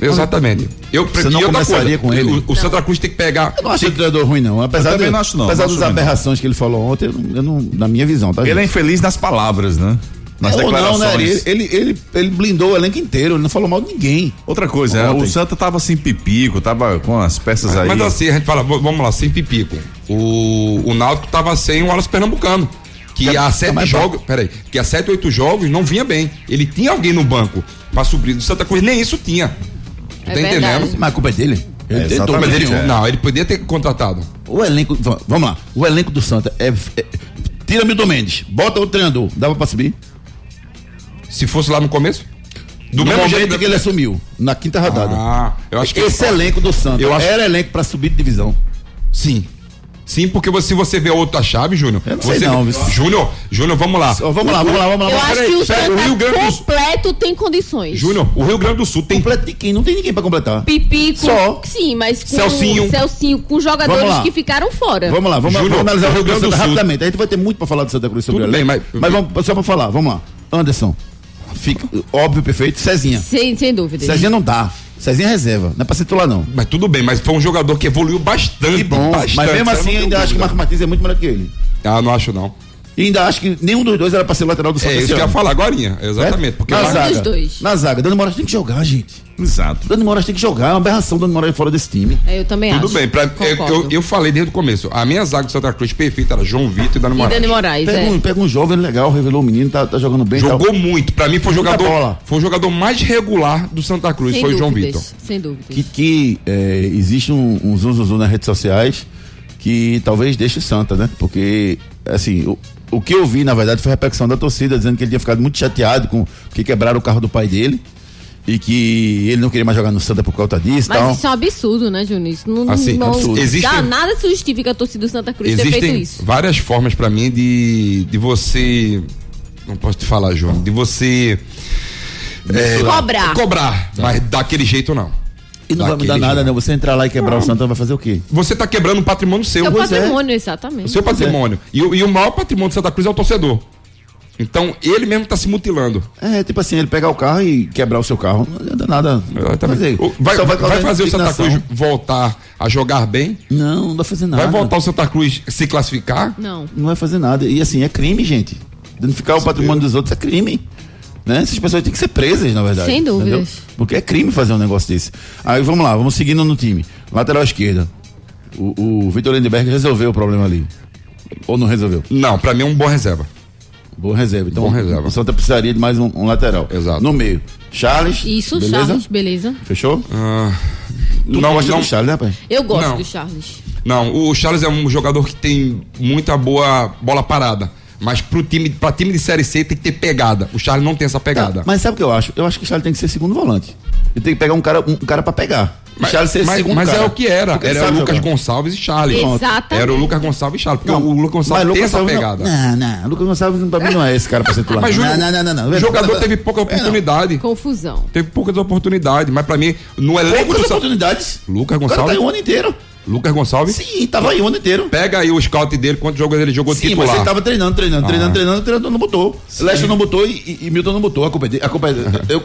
Exatamente. Eu, Você não começaria com ele? O, o Santa Cruz tem que pegar. Eu não acho ele treinador ruim, não. Apesar, de, não acho, não. apesar Não das ruim, não. aberrações que ele falou ontem, eu não, eu não- na minha visão, tá? Ele é gente? infeliz nas palavras, né? Nas Ou não, declarações. né? Ele, ele, ele, ele blindou o elenco inteiro, ele não falou mal de ninguém. Outra coisa, né? Ontem. o Santa tava assim pipico, tava com as peças aí. Mas assim, a gente fala, vamos lá, sem pipico. O, o Náutico tava sem o Wallace Pernambucano. Que há sete mais jogos, peraí, que há sete, oito jogos não vinha bem. Ele tinha alguém no banco pra suprir. Do Santa Cruz nem isso tinha. Tu É tá verdade. entendendo? Mas a culpa é dele. Ele É, tentou, exatamente, mas ele- é. Não, ele podia ter contratado. O elenco, va- vamos lá, o elenco do Santa é, é tira Milton Mendes, bota o treinador, dava pra subir? Se fosse lá no começo? Do mesmo jeito que ele assumiu, na quinta rodada. Ah, eu acho que Esse elenco do Santa Eu acho- era elenco pra subir de divisão. Sim. Sim, porque você, se você vê a outra chave, Júnior. Eu não sei você não, vê- viu? Júnior, Júnior, vamos lá. Vamos lá, vamos lá, vamos lá. Eu acho que o peraí, o Rio Grande do Sul- completo tem condições. Júnior, o Rio Grande do Sul tem. Completo de quem? Não tem ninguém pra completar. Pipico. Só. Sim, mas com Celcinho. Celcinho, com jogadores que ficaram fora. Vamos lá, vamos, Júnior, vamos analisar o Rio Grande do Sul rapidamente. A gente vai ter muito pra falar do Santa Cruz sobre Tudo bem, mas- mas vamos, só pra falar, vamos lá. Anderson, fica, óbvio, perfeito. Cezinha. Sem, sem dúvida. Cezinha não dá. Cezinha é reserva, não é pra ser titular não. Mas tudo bem, mas foi um jogador que evoluiu bastante. Que bom, bastante, mas mesmo assim ainda acho que o. Marco Martins é muito melhor que ele. Ah, não acho não. E ainda acho que nenhum dos dois era pra ser lateral do Santa É isso que eu ia falar agora, exatamente. Porque na zaga, dos dois. Na zaga, Dani Moraes tem que jogar, gente. Exato. Dani Moraes tem que jogar, é uma aberração Dani Moraes fora desse time. É, eu também Tudo acho. bem, pra- eu, eu, eu falei desde o começo. A minha zaga do Santa Cruz perfeita era João Vitor e Dani E Moraes. Dani Moraes, Pega, é. um, pega um jovem legal, revelou o menino, tá, tá jogando bem. Jogou tal. muito. Pra mim foi o jogador, foi o jogador mais regular do Santa Cruz, Sem foi o João Vitor. Sem dúvidas. Que, que é, existe um, um zum, zum, zum nas redes sociais que talvez deixe o Santa, né? Porque, assim, o, o que eu vi, na verdade, foi a repercussão da torcida, dizendo que ele tinha ficado muito chateado com que quebraram o carro do pai dele e que ele não queria mais jogar no Santa por causa disso Mas tal. isso é um absurdo, né, Júnior? Isso não, Assim, não. Existem- dá nada se justifica a torcida do Santa Cruz ter feito Existem isso. várias formas pra mim de, de você. Não posso te falar, João. De você. é, Cobrar. Cobrar. Mas daquele jeito não. E não vai mudar nada, né? Você entrar lá e quebrar o Santa vai fazer o quê? Você tá quebrando um patrimônio seu. Seu Pois é. patrimônio, O exatamente. seu patrimônio. E, o- e o maior patrimônio do Santa Cruz é o torcedor. Então, ele mesmo tá se mutilando. É, tipo assim, ele pegar o carro e quebrar o seu carro. Não adianta nada. Exatamente. O- Vai, vai, causar fazer o Santa. Cruz voltar a jogar bem? Não, não vai fazer nada. Vai voltar o Santa Cruz se classificar? Não. Não vai fazer nada. E assim, é crime, gente. Danificar o patrimônio dos outros é crime. Né? Essas pessoas têm que ser presas, na verdade. Sem dúvidas. entendeu? Porque é crime fazer um negócio desse. Aí vamos lá, vamos seguindo no time. Lateral esquerda. O, o Vitor Lindenberg resolveu o problema ali. Ou não resolveu? Não, pra mim é um bom reserva. Boa reserva. Então, Bom reserva. o Santa precisaria de mais um, um lateral. Exato. No meio. Charles. Isso, beleza? Charles, beleza. Fechou? Tu não, gosta não, do Charles, né, pai? Eu gosto Não. do Charles. não, o Charles é um jogador que tem muita boa bola parada. Mas pro time, pra time de Série C tem que ter pegada. O Charles não tem essa pegada. Tá, mas sabe o que eu acho? Eu acho que o Charles tem que ser segundo volante. Ele tem que pegar um cara, um cara pra pegar. O Mas, Charles ser mas- segundo mas cara. é o que era. Porque Era o Lucas jogar. Gonçalves e Charles. Exatamente. Era o Lucas Gonçalves e Charles. Porque Não, o Lucas Gonçalves mas tem Lucas essa Gonçalves pegada. Não, não, Lucas Gonçalves pra mim não é esse cara pra ser titular. Mas não, não, não, não, não. o jogador Não, teve pouca não. oportunidade. Confusão. Teve poucas oportunidades. Mas pra mim, no elenco do Poucas oportunidades. Lucas O cara tá Gonçalves. o ano inteiro. Lucas Gonçalves. Sim, tava aí o ano inteiro. Pega aí o scout dele, quantos jogos ele jogou Sim, titular. mas ele tava treinando, treinando, treinando, Ah. treinando, o treinador não botou. Leste não botou e, e- e Milton não botou. A culpa é dele. A culpa é dele. Eu,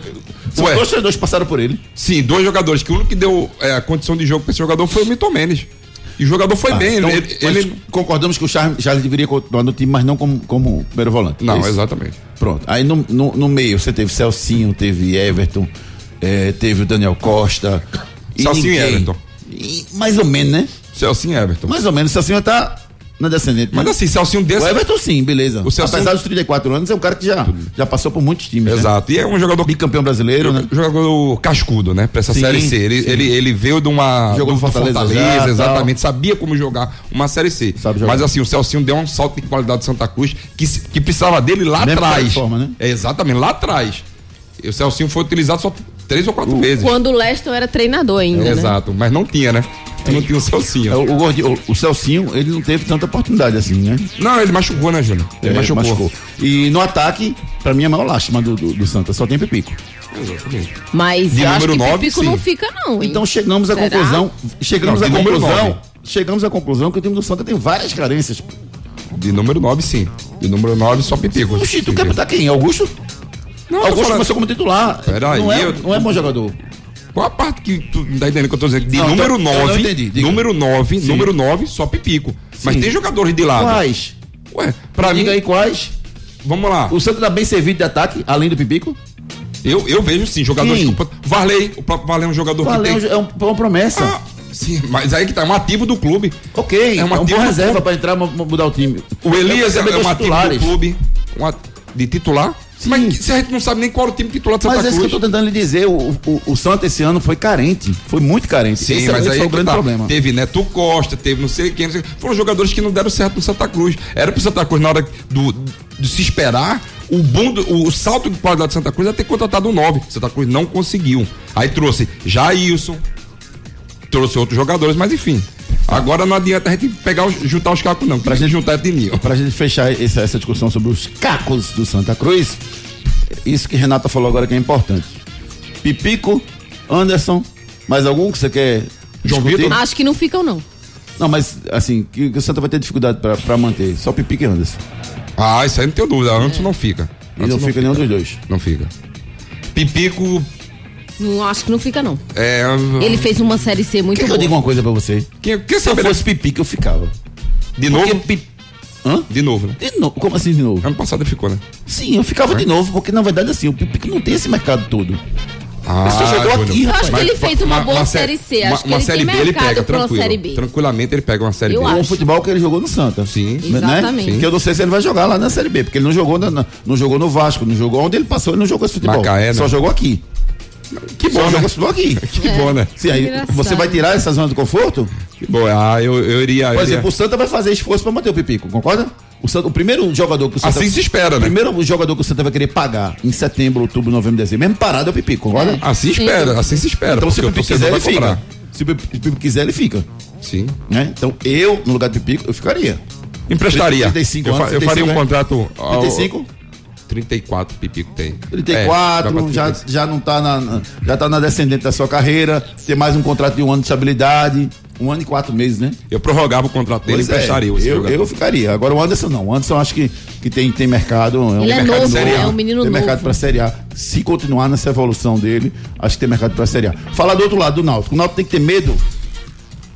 são dois treinadores que passaram por ele. Sim, dois jogadores que o único que deu é, a condição de jogo pra esse jogador foi o Milton Mendes. E o jogador foi Ah, bem. então, ele, ele- concordamos que o Charles, Charles deveria continuar no time, mas não como, como primeiro volante. Não, É exatamente. Pronto. Aí no, no, no meio você teve Celcinho, teve Everton, eh, teve o Daniel Costa. Celcinho e ninguém- Everton. E mais ou menos, né? Celcinho e Everton. Mais ou menos. Celcinho tá na descendente. Mas né? assim, Celcinho desse. O Everton sim, beleza. O Celcinho- Apesar dos 34 anos, é um cara que já, já passou por muitos times. né? Exato. E é um jogador. Bicampeão brasileiro, né? Jogador cascudo, né? Pra essa Sim, série C. Ele, sim. ele, ele veio de uma. Jogou do, do Fortaleza já, tal. exatamente. Sabia como jogar uma série C. Sabe jogar. Mas assim, o Celcinho deu um salto de qualidade de Santa Cruz que, que precisava dele lá atrás. forma, né? É, exatamente, lá atrás. E o Celcinho foi utilizado só três ou quatro vezes. Quando o Leston era treinador ainda, né? Exato, mas não tinha, né? Tu não tinha o Celcinho. É, O, o, o- o Celcinho, ele não teve tanta oportunidade assim, né? Não, ele machucou, né, Júnior? Ele É, machucou. E no ataque, pra mim, a maior lástima do, do, do Santa, só tem Pipico. Exatamente. Mas De acho número que nove, Pipico sim. não fica, não. hein? Então chegamos à Será? conclusão. Chegamos Não, à conclusão. nove. Chegamos à conclusão que o time do Santa tem várias carências. De número 9, sim. De número 9, só pipico. Oxi, tu quer botar quem? Augusto? Não, Augusto falando- começou como titular. Peraí, não, é, eu- não é bom jogador. Qual a parte que tu não tá entendendo que eu tô dizendo? De Não, número então, eu não 9, entendi, diga. número 9, Sim. número 9, só pipico. Mas Sim. tem jogadores de lado. Quais? Ué, pra Diga mim, aí quais. vamos lá. O Santa tá bem servido de ataque, além do Pipico? Eu, eu vejo sim, jogadores Quem? que. Varley, o próprio Varley é um jogador Valeu, que tem. é um- uma promessa. Ah, sim, mas aí que tá, é um ativo do clube. ok, é é um uma ativo boa do reserva pra entrar e mudar o time. O Elias é, saber um ativo do clube. Um at- de titular? Mas que- se a gente não sabe nem qual era o time titular de Santa Mas é isso que eu Cruz. tô tentando lhe dizer. O, o, o Santa esse ano foi carente. Foi muito carente. Sim, esse, mas esse aí foi o que grande tá. problema. Teve Neto Costa, teve não sei quem, não sei- foram jogadores que não deram certo no Santa Cruz. Era pro Santa Cruz, na hora do, de se esperar, o bom do- o, salto de qualidade do Santa Cruz era ter contratado um 9. Santa Cruz não conseguiu. Aí trouxe Jailson, trouxe outros jogadores, mas enfim. Agora não adianta a gente pegar, os- juntar os cacos, não. Pra gente juntar é Tininho. Pra gente fechar essa, essa discussão sobre os cacos do Santa Cruz, isso que Renata falou agora que é importante. Pipico, Anderson, mais algum que você quer João? Vitor? Acho que não ficam, não. Não, mas assim, que, que o Santa vai ter dificuldade pra, pra manter. Só Pipico e Anderson. Ah, isso aí não tenho dúvida. Antes não fica. E Antes não fica nenhum dos dois. Não fica. Pipico Não acho que não fica, não. é. Ele fez uma série C muito Quer que eu boa. diga uma coisa pra você? Quem, quem Se eu sabe fosse Pipico, eu ficava. de Porque novo? Pi- Hã? De novo, né? De novo. Como assim de novo? Ano passado ele ficou, né? Sim, eu ficava de novo, porque na verdade assim, o Pipico não tem esse mercado todo. Ah, Ele só jogou Júnior. aqui, Eu acho que ele fez uma boa sé- Série C. Acho Uma, que uma ele série tem B ele pega, uma tranquilo. Série B. Tranquilamente ele pega uma série Eu B. Com o acho. futebol que ele jogou no Santa. Sim. Exatamente. Né? Que eu não sei se ele vai jogar lá na Série B, porque ele não jogou, na- na- não jogou no Vasco, não jogou onde ele passou, ele não jogou esse futebol. Macaé, né? Só jogou aqui. Que bom, né? futebol aqui. Que bom, né? Sim, aí, Engraçado. você vai tirar essa zona de conforto? Que bom. Ah, eu, eu iria. Por eu exemplo, iria- o Santa vai fazer esforço pra manter o Pipico, concorda? O, Santa- o primeiro jogador que o Santa. Assim se espera, O né? primeiro jogador que o Santa vai querer pagar em setembro, outubro, novembro, dezembro, mesmo parado é o Pipico, concorda? Assim Sim. espera, assim se espera. Então, se o Pipico quiser, ele fica. Se o Pipico quiser, ele fica. Sim. Né? Então, eu, no lugar do Pipico, eu ficaria. Emprestaria. 35 eu, fa- anos, eu faria um 35, né? contrato. ao- 35? 34 Pipico tem. 34, É, já, 35. já não tá na, já tá na descendente da sua carreira, tem mais um contrato de um ano de estabilidade, um ano e quatro meses, né? Eu prorrogava o contrato dele e Pois é, emprestaria esse eu, jogador. eu ficaria. Agora o Anderson não. O Anderson acho que, que tem, tem mercado. É um Ele é mercado novo, Série A. é um menino tem novo. mercado pra Série A. Se continuar nessa evolução dele, acho que tem mercado pra Série A. Falar do outro lado, do Náutico. O Náutico tem que ter medo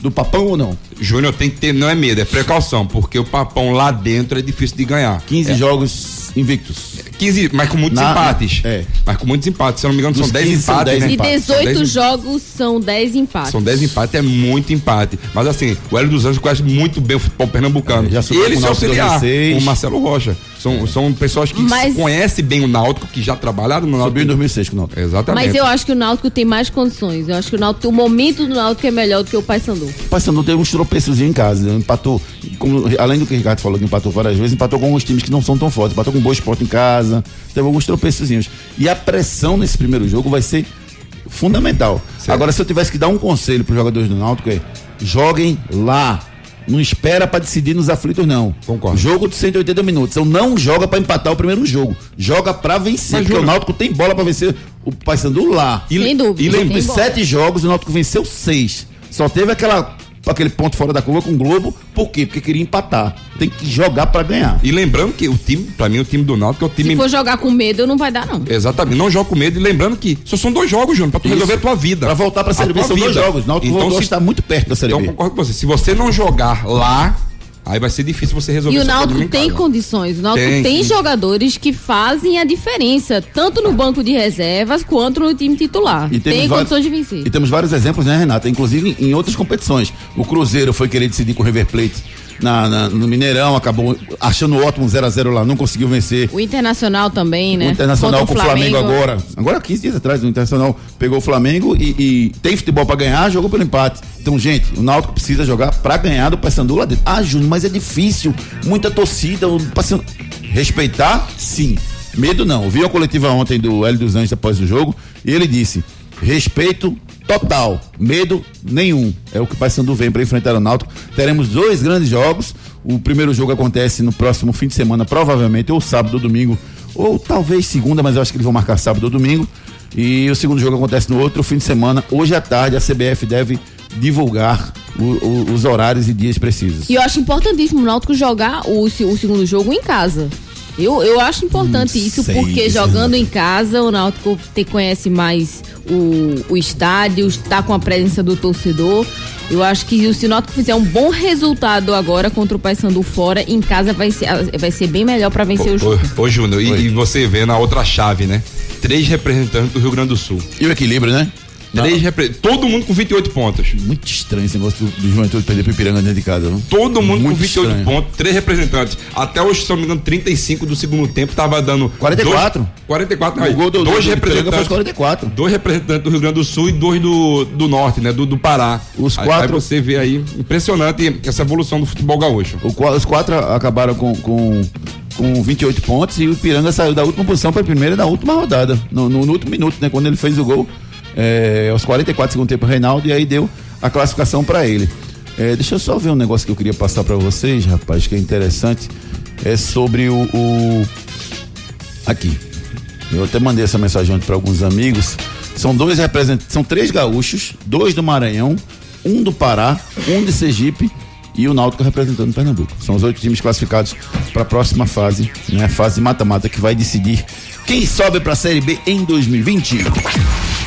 do papão ou não? Júnior tem que ter, não é medo, é precaução, porque o papão lá dentro é difícil de ganhar. 15 É, jogos invictos. 15, mas com muitos Na- empates. é. Mas com muitos empates. Se eu não me engano, Dos são 10 15 são empates, 10 né? E empates. São 18 10 jogos são 10 empates. São 10 empates, é muito empate. Mas assim, o Hélio dos Anjos conhece muito bem o futebol pernambucano. É, já subiu Ele com o se auxiliar 2006. com o Marcelo Rocha. São, são pessoas que Mas- conhecem bem o Náutico, que já trabalharam no Náutico. Subiu em 2006 com o Náutico. Exatamente. Mas eu acho que o Náutico tem mais condições. Eu acho que o Náutico, o momento do Náutico é melhor do que o Paysandu. O Paysandu teve uns tropeços em casa. né? Empatou, como- além do que o Ricardo falou que empatou várias vezes, empatou com alguns times que não são tão fortes. Empatou com o Boa Esporte em casa. Teve alguns tropeçozinhos. E a pressão nesse primeiro jogo vai ser fundamental. Certo. Agora, se eu tivesse que dar um conselho para os jogadores do Náutico, é joguem lá. Não espera para decidir nos aflitos, não. Concordo. Jogo de 180 minutos. Então não joga para empatar o primeiro jogo. Joga para vencer. Mas, porque o Náutico tem bola para vencer o Paysandu lá. E- Sem dúvida. e sete jogos, o Náutico venceu seis. Só teve aquela, aquele ponto fora da curva com o Globo. Por quê? Porque queria empatar. Tem que jogar pra ganhar. E lembrando que o time, pra mim, o time do Náutico é o time. Se for jogar com medo, não vai dar, não. Exatamente, não joga com medo. E lembrando que só são dois jogos, Júnior, pra tu Isso. resolver a tua vida. Pra voltar pra Série A B tua são dois vida. jogos. O Náutico então, voltou se, estar muito perto da Série então B. concordo com você. Se você não jogar lá, aí vai ser difícil você resolver E o Náutico tem casa. condições. O Náutico Tem, tem, jogadores que fazem a diferença, tanto no banco de reservas quanto no time titular. E temos Tem vários- condições de vencer. E temos vários exemplos, né, Renata? Inclusive em outras competições. O Cruzeiro foi querer decidir com o River Plate na, na- no Mineirão, acabou achando ótimo 0x0 lá, não conseguiu vencer. O Internacional também, né? O Internacional Contra com o Flamengo, agora. Agora, 15 dias atrás, o Internacional pegou o Flamengo e, e tem futebol pra ganhar, jogou pelo empate. Então, gente, o Náutico precisa jogar pra ganhar do Paysandu lá dentro. Ah, Júnior, mas é difícil. Muita torcida. O Paysandu... Respeitar, sim. Medo não. Eu Vi a coletiva ontem do Hélio dos Anjos após o jogo e ele disse: respeito total, medo nenhum. É o que o Paysandu vem para enfrentar o Náutico. Teremos dois grandes jogos. O primeiro jogo acontece no próximo fim de semana, provavelmente, ou sábado ou domingo, ou talvez segunda, mas eu acho que eles vão marcar sábado ou domingo. E o segundo jogo acontece no outro fim de semana. Hoje à tarde, a CBF deve divulgar o- o- os horários e dias precisos. E eu acho importantíssimo o Náutico jogar o, o segundo jogo em casa. Eu, eu acho importante Não isso, sei, porque jogando em casa, o Náutico te conhece mais o, o estádio, está com a presença do torcedor. Eu acho que se o Náutico fizer um bom resultado agora contra o Paysandu fora, em casa vai ser, vai ser bem melhor para vencer o jogo. Ô, ô Júnior, e, e você vê na outra chave, né? Três representantes do Rio Grande do Sul. E o equilíbrio, né? Três repre... Todo mundo com 28 pontos. Muito estranho esse negócio do, do Juventude perder pro Ipiranga dentro de casa, não? Todo mundo Muito com 28 estranho. pontos, três representantes. Até hoje, se não me engano, 35 do segundo tempo tava dando. 44? Dois, 44, O aí, gol do, dois do, do representantes. aos 44. Dois representantes do Rio Grande do Sul e dois do, do norte, né? Do, do Pará. Os Aí- quatro- Aí você vê aí, impressionante essa evolução do futebol gaúcho. O os quatro acabaram com, com, com 28 pontos e o Ipiranga saiu da última posição para a primeira da última rodada. No, no- no último minuto, né? Quando ele fez o gol, é, aos 44 segundo tempo, Reinaldo, e aí deu a classificação para ele. É, deixa eu só ver um negócio que eu queria passar para vocês, rapaz, que é interessante. É sobre o- o aqui. Eu até mandei essa mensagem ontem para alguns amigos. São dois representantes, são três gaúchos, dois do Maranhão, um do Pará, um de Sergipe e o Náutico representando Pernambuco. São os oito times classificados para a próxima fase, né? Fase mata-mata que vai decidir quem sobe para a Série B em 2020.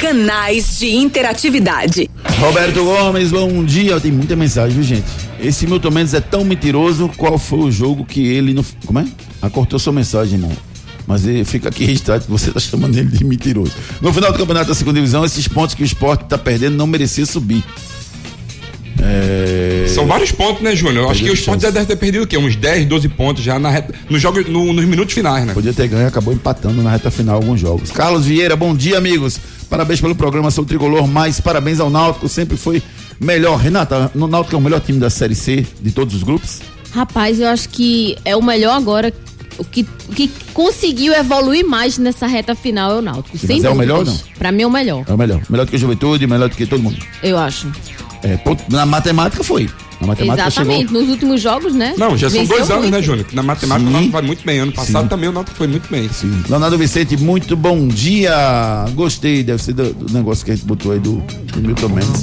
Canais de interatividade. Roberto Gomes, bom dia. Tem muita mensagem, viu, gente? Esse Milton Mendes é tão mentiroso. Qual foi o jogo que ele não. Como é? Acortou sua mensagem, irmão. Mas ele fica aqui registrado que você está chamando ele de mentiroso. No final do campeonato da segunda divisão, esses pontos que o esporte está perdendo não merecia subir. É... São vários pontos, né, Júnior? Eu acho que o esporte já deve ter perdido o quê? Uns 10, 12 pontos já na reta, no jogo, no, nos minutos finais, né? Podia ter ganho, acabou empatando na reta final alguns jogos. Carlos Vieira, bom dia, amigos. Parabéns pelo programa, sou tricolor, mas parabéns ao Náutico, sempre foi melhor. Renata, no Náutico é o melhor time da Série C de todos os grupos? Rapaz, eu acho que é o melhor agora. O que, o que conseguiu evoluir mais nessa reta final é o Náutico. Mas sem é o melhor ou dúvidas. Pra mim é o melhor. É o melhor. Melhor do que a Juventude, melhor do que todo mundo. Eu acho. É, na matemática foi. Na matemática Exatamente. chegou. Nos últimos jogos, né? Não, já são dois anos, muito. né, Júnior? Na matemática Sim. o Náutico vai muito bem. Ano passado Sim. também o Náutico foi muito bem. Sim. Leonardo Vicente, muito bom dia. Gostei, deve ser do, do negócio que a gente botou aí do, do Milton Mendes.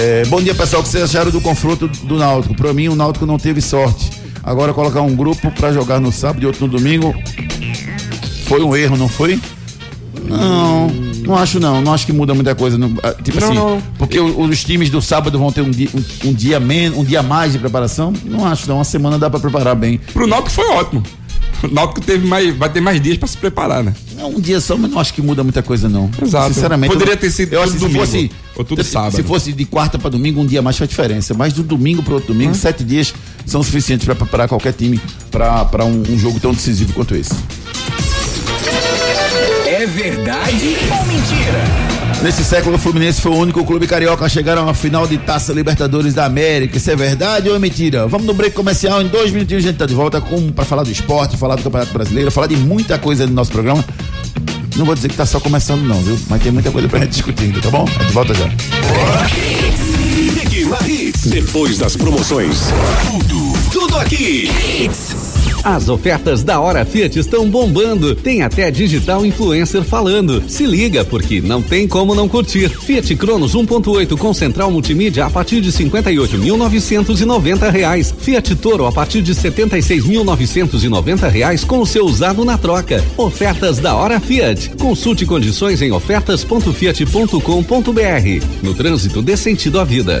É, bom dia, pessoal. O que vocês acharam do confronto do Náutico? Pra mim, o Náutico não teve sorte. Agora, colocar um grupo pra jogar no sábado e outro no domingo foi um erro, não foi? Não, não acho não. Não acho que muda muita coisa. não. Ah, tipo Não, assim, não. porque os times do sábado vão ter um dia, um, um dia menos, um dia mais de preparação. Não acho não. Uma semana dá pra preparar bem. Pro Náutico foi ótimo. O Náutico teve mais, vai ter mais dias pra se preparar, né? Não, um dia só, mas não acho que muda muita coisa, não. Exato. Sinceramente. Poderia ter sido eu acho que se domingo, fosse. ou tudo se- sábado. Se fosse de quarta para domingo, um dia mais faz diferença. Mas do domingo para outro domingo, sete dias são suficientes para preparar qualquer time para um, um jogo tão decisivo quanto esse. É verdade ou mentira? Nesse século, o Fluminense foi o único clube carioca a chegar a uma final de Taça Libertadores da América. Isso é verdade ou é mentira? Vamos no break comercial. Em dois minutinhos a gente tá de volta com para falar do esporte, falar do Campeonato Brasileiro, falar de muita coisa no nosso programa. Não vou dizer que tá só começando, não, viu? Mas tem muita coisa pra gente discutir ainda, tá bom? A gente volta já. Hits. Depois das promoções. Tudo, tudo aqui. As ofertas da Hora Fiat estão bombando. Tem até digital influencer falando. Se liga, porque não tem como não curtir. Fiat Cronos 1.8 com central multimídia a partir de 58.990 reais. Fiat Toro a partir de 76.990 reais com o seu usado na troca. Ofertas da Hora Fiat. Consulte condições em ofertas.fiat.com.br. No trânsito dê sentido à vida.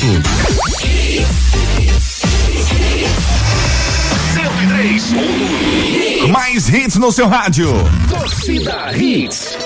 103. Mais hits no seu rádio. Torcida Hits.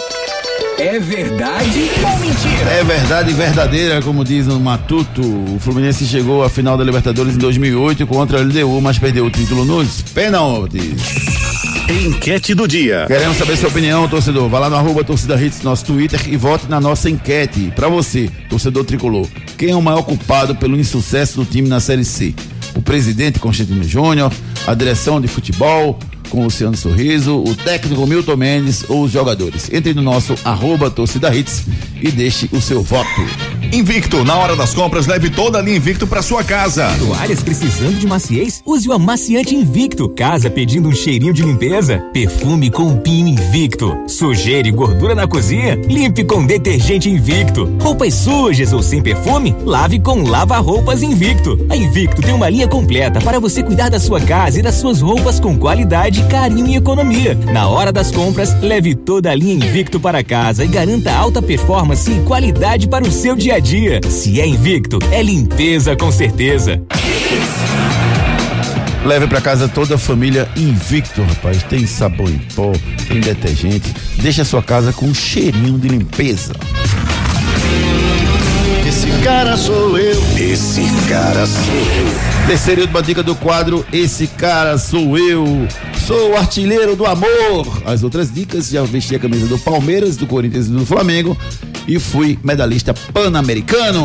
É verdade ou mentira? É verdade verdadeira, como diz o Matuto. O Fluminense chegou à final da Libertadores em 2008 contra a LDU, mas perdeu o título nos pênaltis. Enquete do dia. Queremos saber sua opinião, torcedor. Vá lá no arroba torcida hits, nosso Twitter e vote na nossa enquete. Pra você, torcedor tricolor, quem é o maior culpado pelo insucesso do time na Série C? O presidente Constantino Júnior, a direção de futebol com Luciano Sorriso, o técnico Milton Mendes ou os jogadores. Entre no nosso arroba torcida hits e deixe o seu voto. Invicto, na hora das compras, leve toda a linha Invicto pra sua casa. Toalhas precisando de maciez? Use o amaciante Invicto. Casa pedindo um cheirinho de limpeza? Perfume com PIN Invicto. Sujeira e gordura na cozinha? Limpe com detergente Invicto. Roupas sujas ou sem perfume? Lave com lava-roupas Invicto. A Invicto tem uma linha completa para você cuidar da sua casa e das suas roupas com qualidade, carinho e economia. Na hora das compras, leve toda a linha Invicto para casa e garanta alta performance e qualidade para o seu dia a dia. Se é Invicto, é limpeza com certeza. Leve pra casa toda a família Invicto, rapaz. Tem sabão em pó, tem detergente. Deixa a sua casa com um cheirinho de limpeza. Esse cara sou eu. Esse cara sou eu. Terceira e última dica do quadro Esse cara sou eu. Sou o artilheiro do amor. As outras dicas, já vesti a camisa do Palmeiras, do Corinthians e do Flamengo e fui medalhista pan-americano.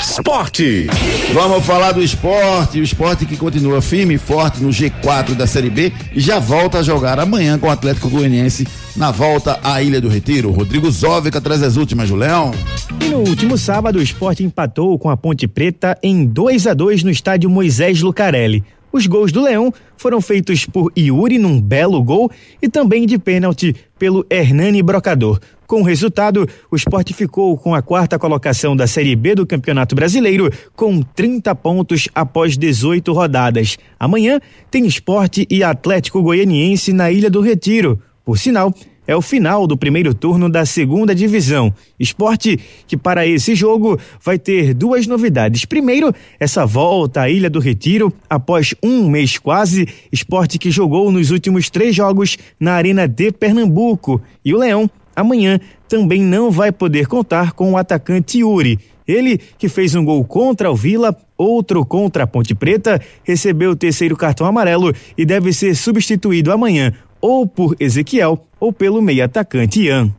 Esporte. Vamos falar do esporte, o esporte que continua firme e forte no G4 da Série B e já volta a jogar amanhã com o Atlético Goianiense na volta à Ilha do Retiro. Rodrigo Zóvica traz as últimas, Julião. E no último sábado, o esporte empatou com a Ponte Preta em 2 a 2 no estádio Moisés Lucarelli. Os gols do Leão foram feitos por Yuri num belo gol e também de pênalti pelo Hernani Brocador. Com o resultado, o esporte ficou com a quarta colocação da Série B do Campeonato Brasileiro, com 30 pontos após 18 rodadas. Amanhã tem esporte e Atlético Goianiense na Ilha do Retiro. Por sinal, é o final do primeiro turno da segunda divisão. Esporte que para esse jogo vai ter duas novidades. Primeiro, essa volta à Ilha do Retiro após um mês quase. Esporte que jogou nos últimos três jogos na Arena de Pernambuco. E o Leão, amanhã, também não vai poder contar com o atacante Yuri. Ele, que fez um gol contra o Vila, outro contra a Ponte Preta, recebeu o terceiro cartão amarelo e deve ser substituído amanhã ou por Ezequiel ou pelo meio atacante Ian.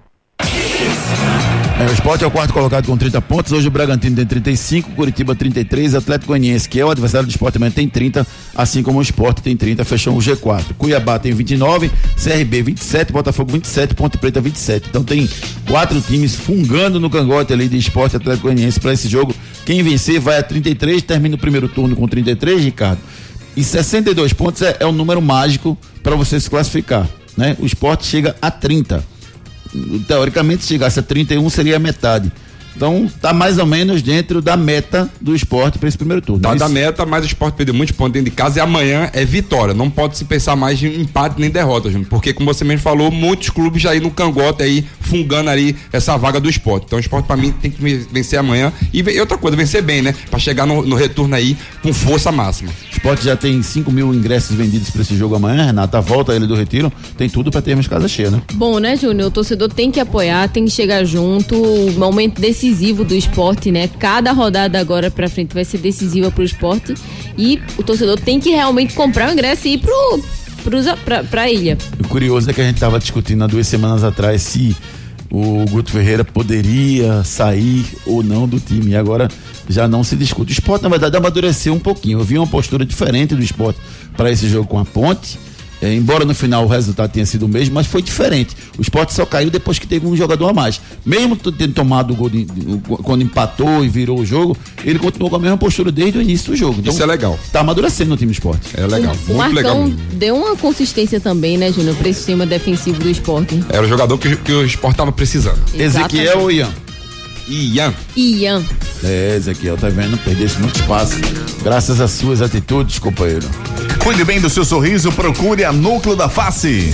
É, o esporte é o quarto colocado com 30 pontos. Hoje o Bragantino tem 35, Curitiba 33, Atlético Goianiense, que é o adversário do esporte, também tem 30, assim como o esporte tem 30, fechou o G4. Cuiabá tem 29, CRB 27, Botafogo 27, Ponte Preta 27. Então tem quatro times fungando no cangote ali de esporte Atlético Goianiense para esse jogo. Quem vencer vai a 33, termina o primeiro turno com 33, Ricardo. E 62 pontos é, é número mágico para você se classificar. Né? O esporte chega a 30 teoricamente, se chegasse a 31, seria a metade. Então, tá mais ou menos dentro da meta do esporte para esse primeiro turno. Tá Isso- da meta, mas o esporte perdeu muitos pontos dentro de casa e amanhã é vitória. Não pode se pensar mais em empate nem derrota, Júnior. Porque, como você mesmo falou, muitos clubes já aí no cangote aí, fungando ali essa vaga do esporte. Então, o esporte, para mim, tem que vencer amanhã. E, e outra coisa, vencer bem, né? Para chegar no, no retorno aí com força máxima. O esporte já tem 5 mil ingressos vendidos para esse jogo amanhã, Renata. A volta ele do Retiro tem tudo para termos casa cheia, né? Bom, né, Júnior? O torcedor tem que apoiar, tem que chegar junto. O momento decisivo do esporte, né? Cada rodada agora pra frente vai ser decisiva pro esporte. E o torcedor tem que realmente comprar o ingresso e ir pro, pros, pra, pra ilha. O curioso é que a gente estava discutindo há duas semanas atrás se o Guto Ferreira poderia sair ou não do time. E agora já não se discute. O esporte, na verdade, amadureceu um pouquinho. Eu vi uma postura diferente do esporte para esse jogo com a ponte. É, embora no final o resultado tenha sido o mesmo, mas foi diferente. O esporte só caiu depois que teve um jogador a mais. Mesmo tendo tomado o gol de, quando empatou e virou o jogo, ele continuou com a mesma postura desde o início do jogo. Então, Isso é legal. Tá amadurecendo no time do esporte. É legal. O Muito legal. Marcão mesmo. deu uma consistência também, né, Júnior, para esse sistema defensivo do esporte. Era o jogador que, que o esporte tava precisando. Ezequiel ou Ian? Ian. Ian. É, Ezequiel, tá vendo? Perdesse muito espaço. Graças às suas atitudes, companheiro. Cuide bem do seu sorriso, procure a Núcleo da Face.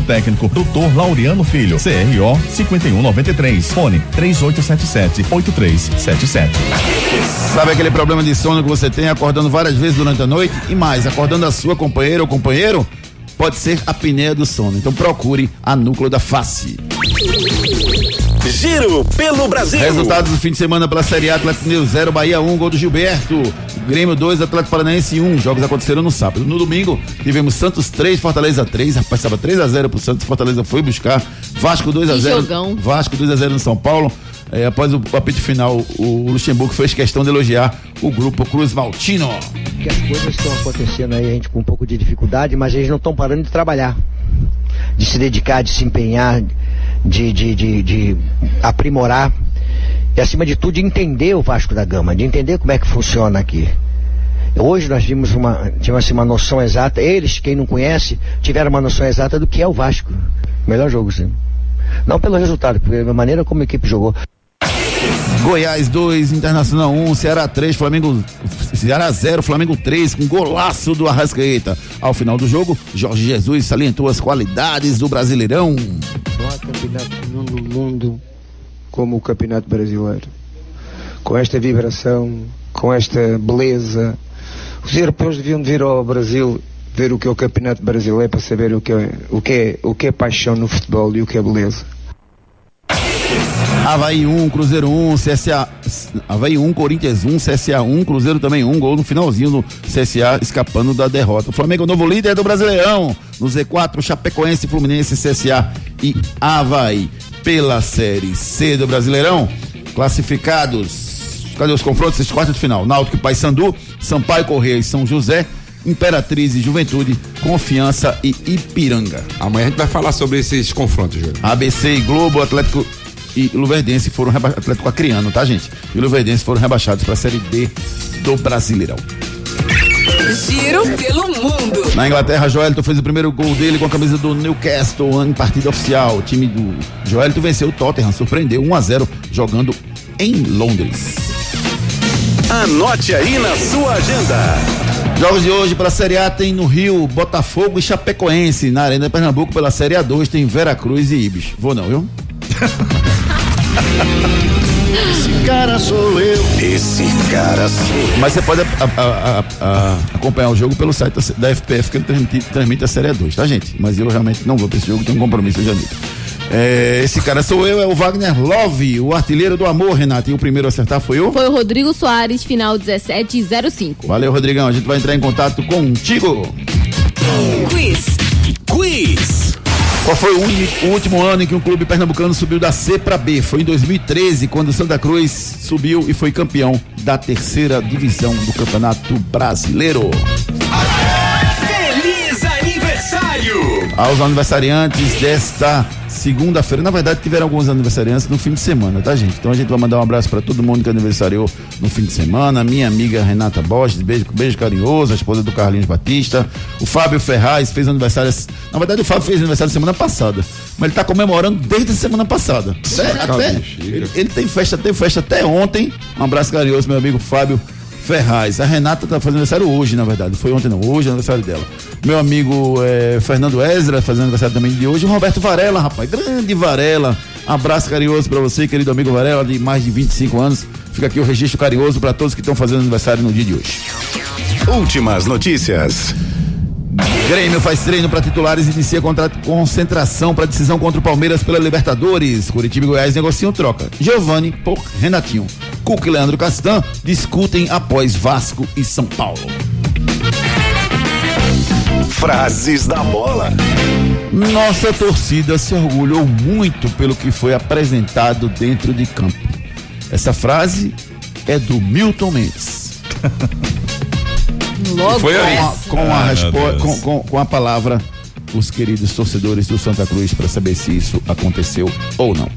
técnico, Dr. Laureano Filho, CRO 5193, fone 3877-8377. Sabe aquele problema de sono que você tem acordando várias vezes durante a noite? E mais, acordando a sua companheira ou companheiro? Pode ser a apneia do sono. Então procure a núcleo da face. Giro pelo Brasil. Resultados do fim de semana pela Série A, Atlético Mineiro 0, Bahia 1, gol do Gilberto. Grêmio 2, Atlético Paranaense 1. Jogos aconteceram no sábado. No domingo, tivemos Santos 3, Fortaleza 3. Rapaz, estava 3 a 0 pro Santos, Fortaleza foi buscar. Vasco 2 a Que 0 jogão. Vasco 2 a 0 no São Paulo. É, após o apito final, o Luxemburgo fez questão de elogiar o grupo Cruz Maltino. que as coisas estão acontecendo aí, a gente com um pouco de dificuldade, mas eles não estão parando de trabalhar, de se dedicar, de se empenhar, de, de, de, de aprimorar e, acima de tudo, de entender o Vasco da Gama, de entender como é que funciona aqui. Hoje nós vimos uma, tivemos assim, uma noção exata, eles, quem não conhece, tiveram uma noção exata do que é o Vasco. Melhor jogo, sim. Não pelo resultado, pela maneira como a equipe jogou. Goiás 2, Internacional 1, Ceará 3, Flamengo. Ceará 0, Flamengo 3, com golaço do Arrascaeta. Ao final do jogo, Jorge Jesus salientou as qualidades do Brasileirão. No mundo como o Campeonato Brasileiro. Com esta vibração, com esta beleza. Os europeus deviam de vir ao Brasil ver o que é o Campeonato Brasileiro para saber o que é, o que é, o que é paixão no futebol e o que é beleza. Havaí 1, Cruzeiro 1, CSA. Havaí 1, Corinthians 1, CSA 1, Cruzeiro também 1, gol no finalzinho do CSA escapando da derrota. O Flamengo novo líder do Brasileirão. No Z4, Chapecoense, Fluminense, CSA e Havaí. Pela Série C do Brasileirão, classificados. Cadê os confrontos? Esses quartos de final. Náutico e Paysandu, Sampaio Correia e São José, Imperatriz e Juventude, Confiança e Ipiranga. Amanhã a gente vai falar sobre esses confrontos, Júlio. ABC e Globo, Atlético e Luverdense foram reba... Atlético Acreano, tá, gente? E Luverdense foram rebaixados para a Série D do Brasileirão. Giro pelo mundo. Na Inglaterra, Joelito fez o primeiro gol dele com a camisa do Newcastle em partida oficial. O time do Joelito venceu o Tottenham, surpreendeu 1 a 0 jogando em Londres. Anote aí na sua agenda. Jogos de hoje pela Série A tem no Rio, Botafogo e Chapecoense. Na Arena de Pernambuco pela Série A2 tem Veracruz e Ibis. Vou não, viu? Esse cara sou eu. Esse cara sou eu. Mas você pode a- a- a- a- acompanhar o jogo pelo site da, da FPF que ele transmite, transmite a Série A2, tá, gente? Mas eu realmente não vou pra esse jogo, tenho um compromisso em janeiro. É, esse cara sou eu, é o Wagner Love, o artilheiro do amor, Renato. E o primeiro a acertar foi o? Foi o Rodrigo Soares, final 1705. Valeu, Rodrigão. A gente vai entrar em contato contigo. Quiz. Quiz. Qual foi o, último ano em que um clube pernambucano subiu da C para B? Foi em 2013, quando o Santa Cruz subiu e foi campeão da terceira divisão do Campeonato Brasileiro. Aos aniversariantes desta segunda-feira. Na verdade, tiveram alguns aniversariantes no fim de semana, tá, gente? Então a gente vai mandar um abraço para todo mundo que aniversariou no fim de semana. Minha amiga Renata Borges, beijo, beijo carinhoso, a esposa do Carlinhos Batista. O Fábio Ferraz fez aniversário. Na verdade, o Fábio fez aniversário semana passada. Mas ele tá comemorando desde a semana passada. Até- até- ele, ele tem festa, teve festa até ontem. Um abraço carinhoso, meu amigo Fábio Ferraz. A Renata tá fazendo aniversário hoje, na verdade. Foi ontem não, hoje é aniversário dela. Meu amigo eh, Fernando Ezra fazendo aniversário também de hoje. O Roberto Varela, rapaz, grande Varela. Abraço carinhoso pra você, querido amigo Varela, de mais de 25 anos. Fica aqui o registro carinhoso pra todos que estão fazendo aniversário no dia de hoje. Últimas notícias. Grêmio faz treino para titulares e inicia contra, concentração para decisão contra o Palmeiras pela Libertadores. Curitiba e Goiás negociam troca. Giovani por Renatinho. Cuca e Leandro Castan discutem após Vasco e São Paulo. Frases da bola. Nossa torcida se orgulhou muito pelo que foi apresentado dentro de campo. Essa frase é do Milton Mendes. Logo Foi com, com, a Deus. com, com- com a palavra os queridos torcedores do Santa Cruz para saber se isso aconteceu ou não.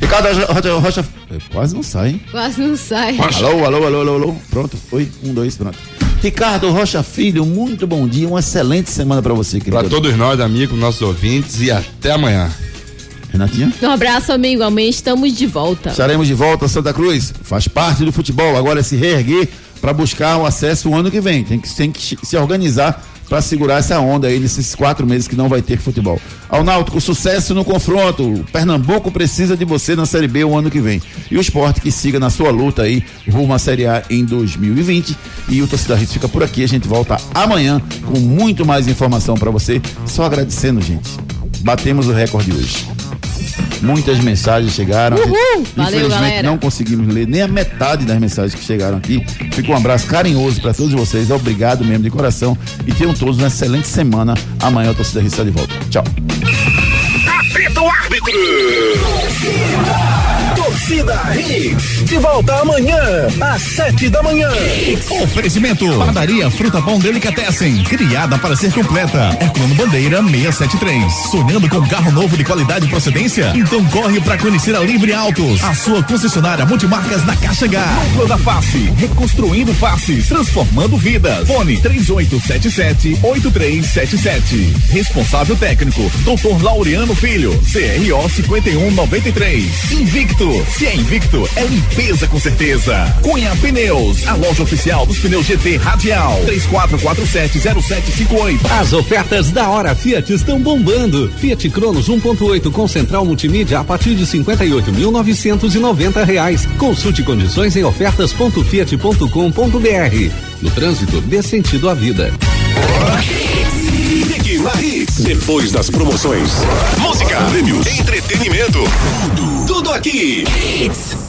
Ricardo Rocha, Rocha, Rocha quase não sai, hein? Quase não sai. Alô, alô, alô, alô, alô. Pronto. Oi, um, dois, pronto. Ricardo Rocha Filho, muito bom dia, uma excelente semana para você, querido. Para todos nós, amigos, nossos ouvintes e até amanhã. Renatinha? Um abraço, amigo. Amanhã estamos de volta. Estaremos de volta Santa Cruz. Faz parte do futebol. Agora é se reerguer para buscar o acesso o ano que vem. Tem que, tem que se organizar para segurar essa onda aí nesses quatro meses que não vai ter futebol. Ao Náutico, sucesso no confronto. O Pernambuco precisa de você na Série B o ano que vem. E o esporte que siga na sua luta aí rumo à Série A em 2020. E o Torcida fica por aqui. A gente volta amanhã com muito mais informação para você. Só agradecendo, gente. Batemos o recorde hoje. Muitas mensagens chegaram. Uhul! Infelizmente Valeu, galera. não conseguimos ler nem a metade das mensagens que chegaram aqui. Fica um abraço carinhoso para todos vocês. Obrigado mesmo de coração. E tenham todos uma excelente semana. Amanhã a torcida Rissa de volta. Tchau. O árbitro. Torcida Hits. De volta amanhã, às sete da manhã. Oferecimento. Padaria Fruta Pão Delicatessen. Criada para ser completa. Herculano Bandeira 673. Sonhando com carro novo de qualidade e procedência? Então corre para conhecer a Livre Autos. A sua concessionária multimarcas na Caixa H. Núcleo da Face. Reconstruindo faces. Transformando vidas. Fone 3877-8377. Responsável técnico. Dr. Laureano Filho. CRO 5193. Invicto. Se é invicto, é limpeza com certeza. Cunha Pneus. A loja oficial dos pneus GT Radial. 34470758. As ofertas da hora Fiat estão bombando. Fiat Cronos 1.8 com central multimídia a partir de 58.990 reais. Consulte condições em ofertas.fiat.com.br. No trânsito, dê sentido à vida. Fique na Hits. Depois das promoções. Música, prêmios, entretenimento. Tudo, tudo aqui. Hits.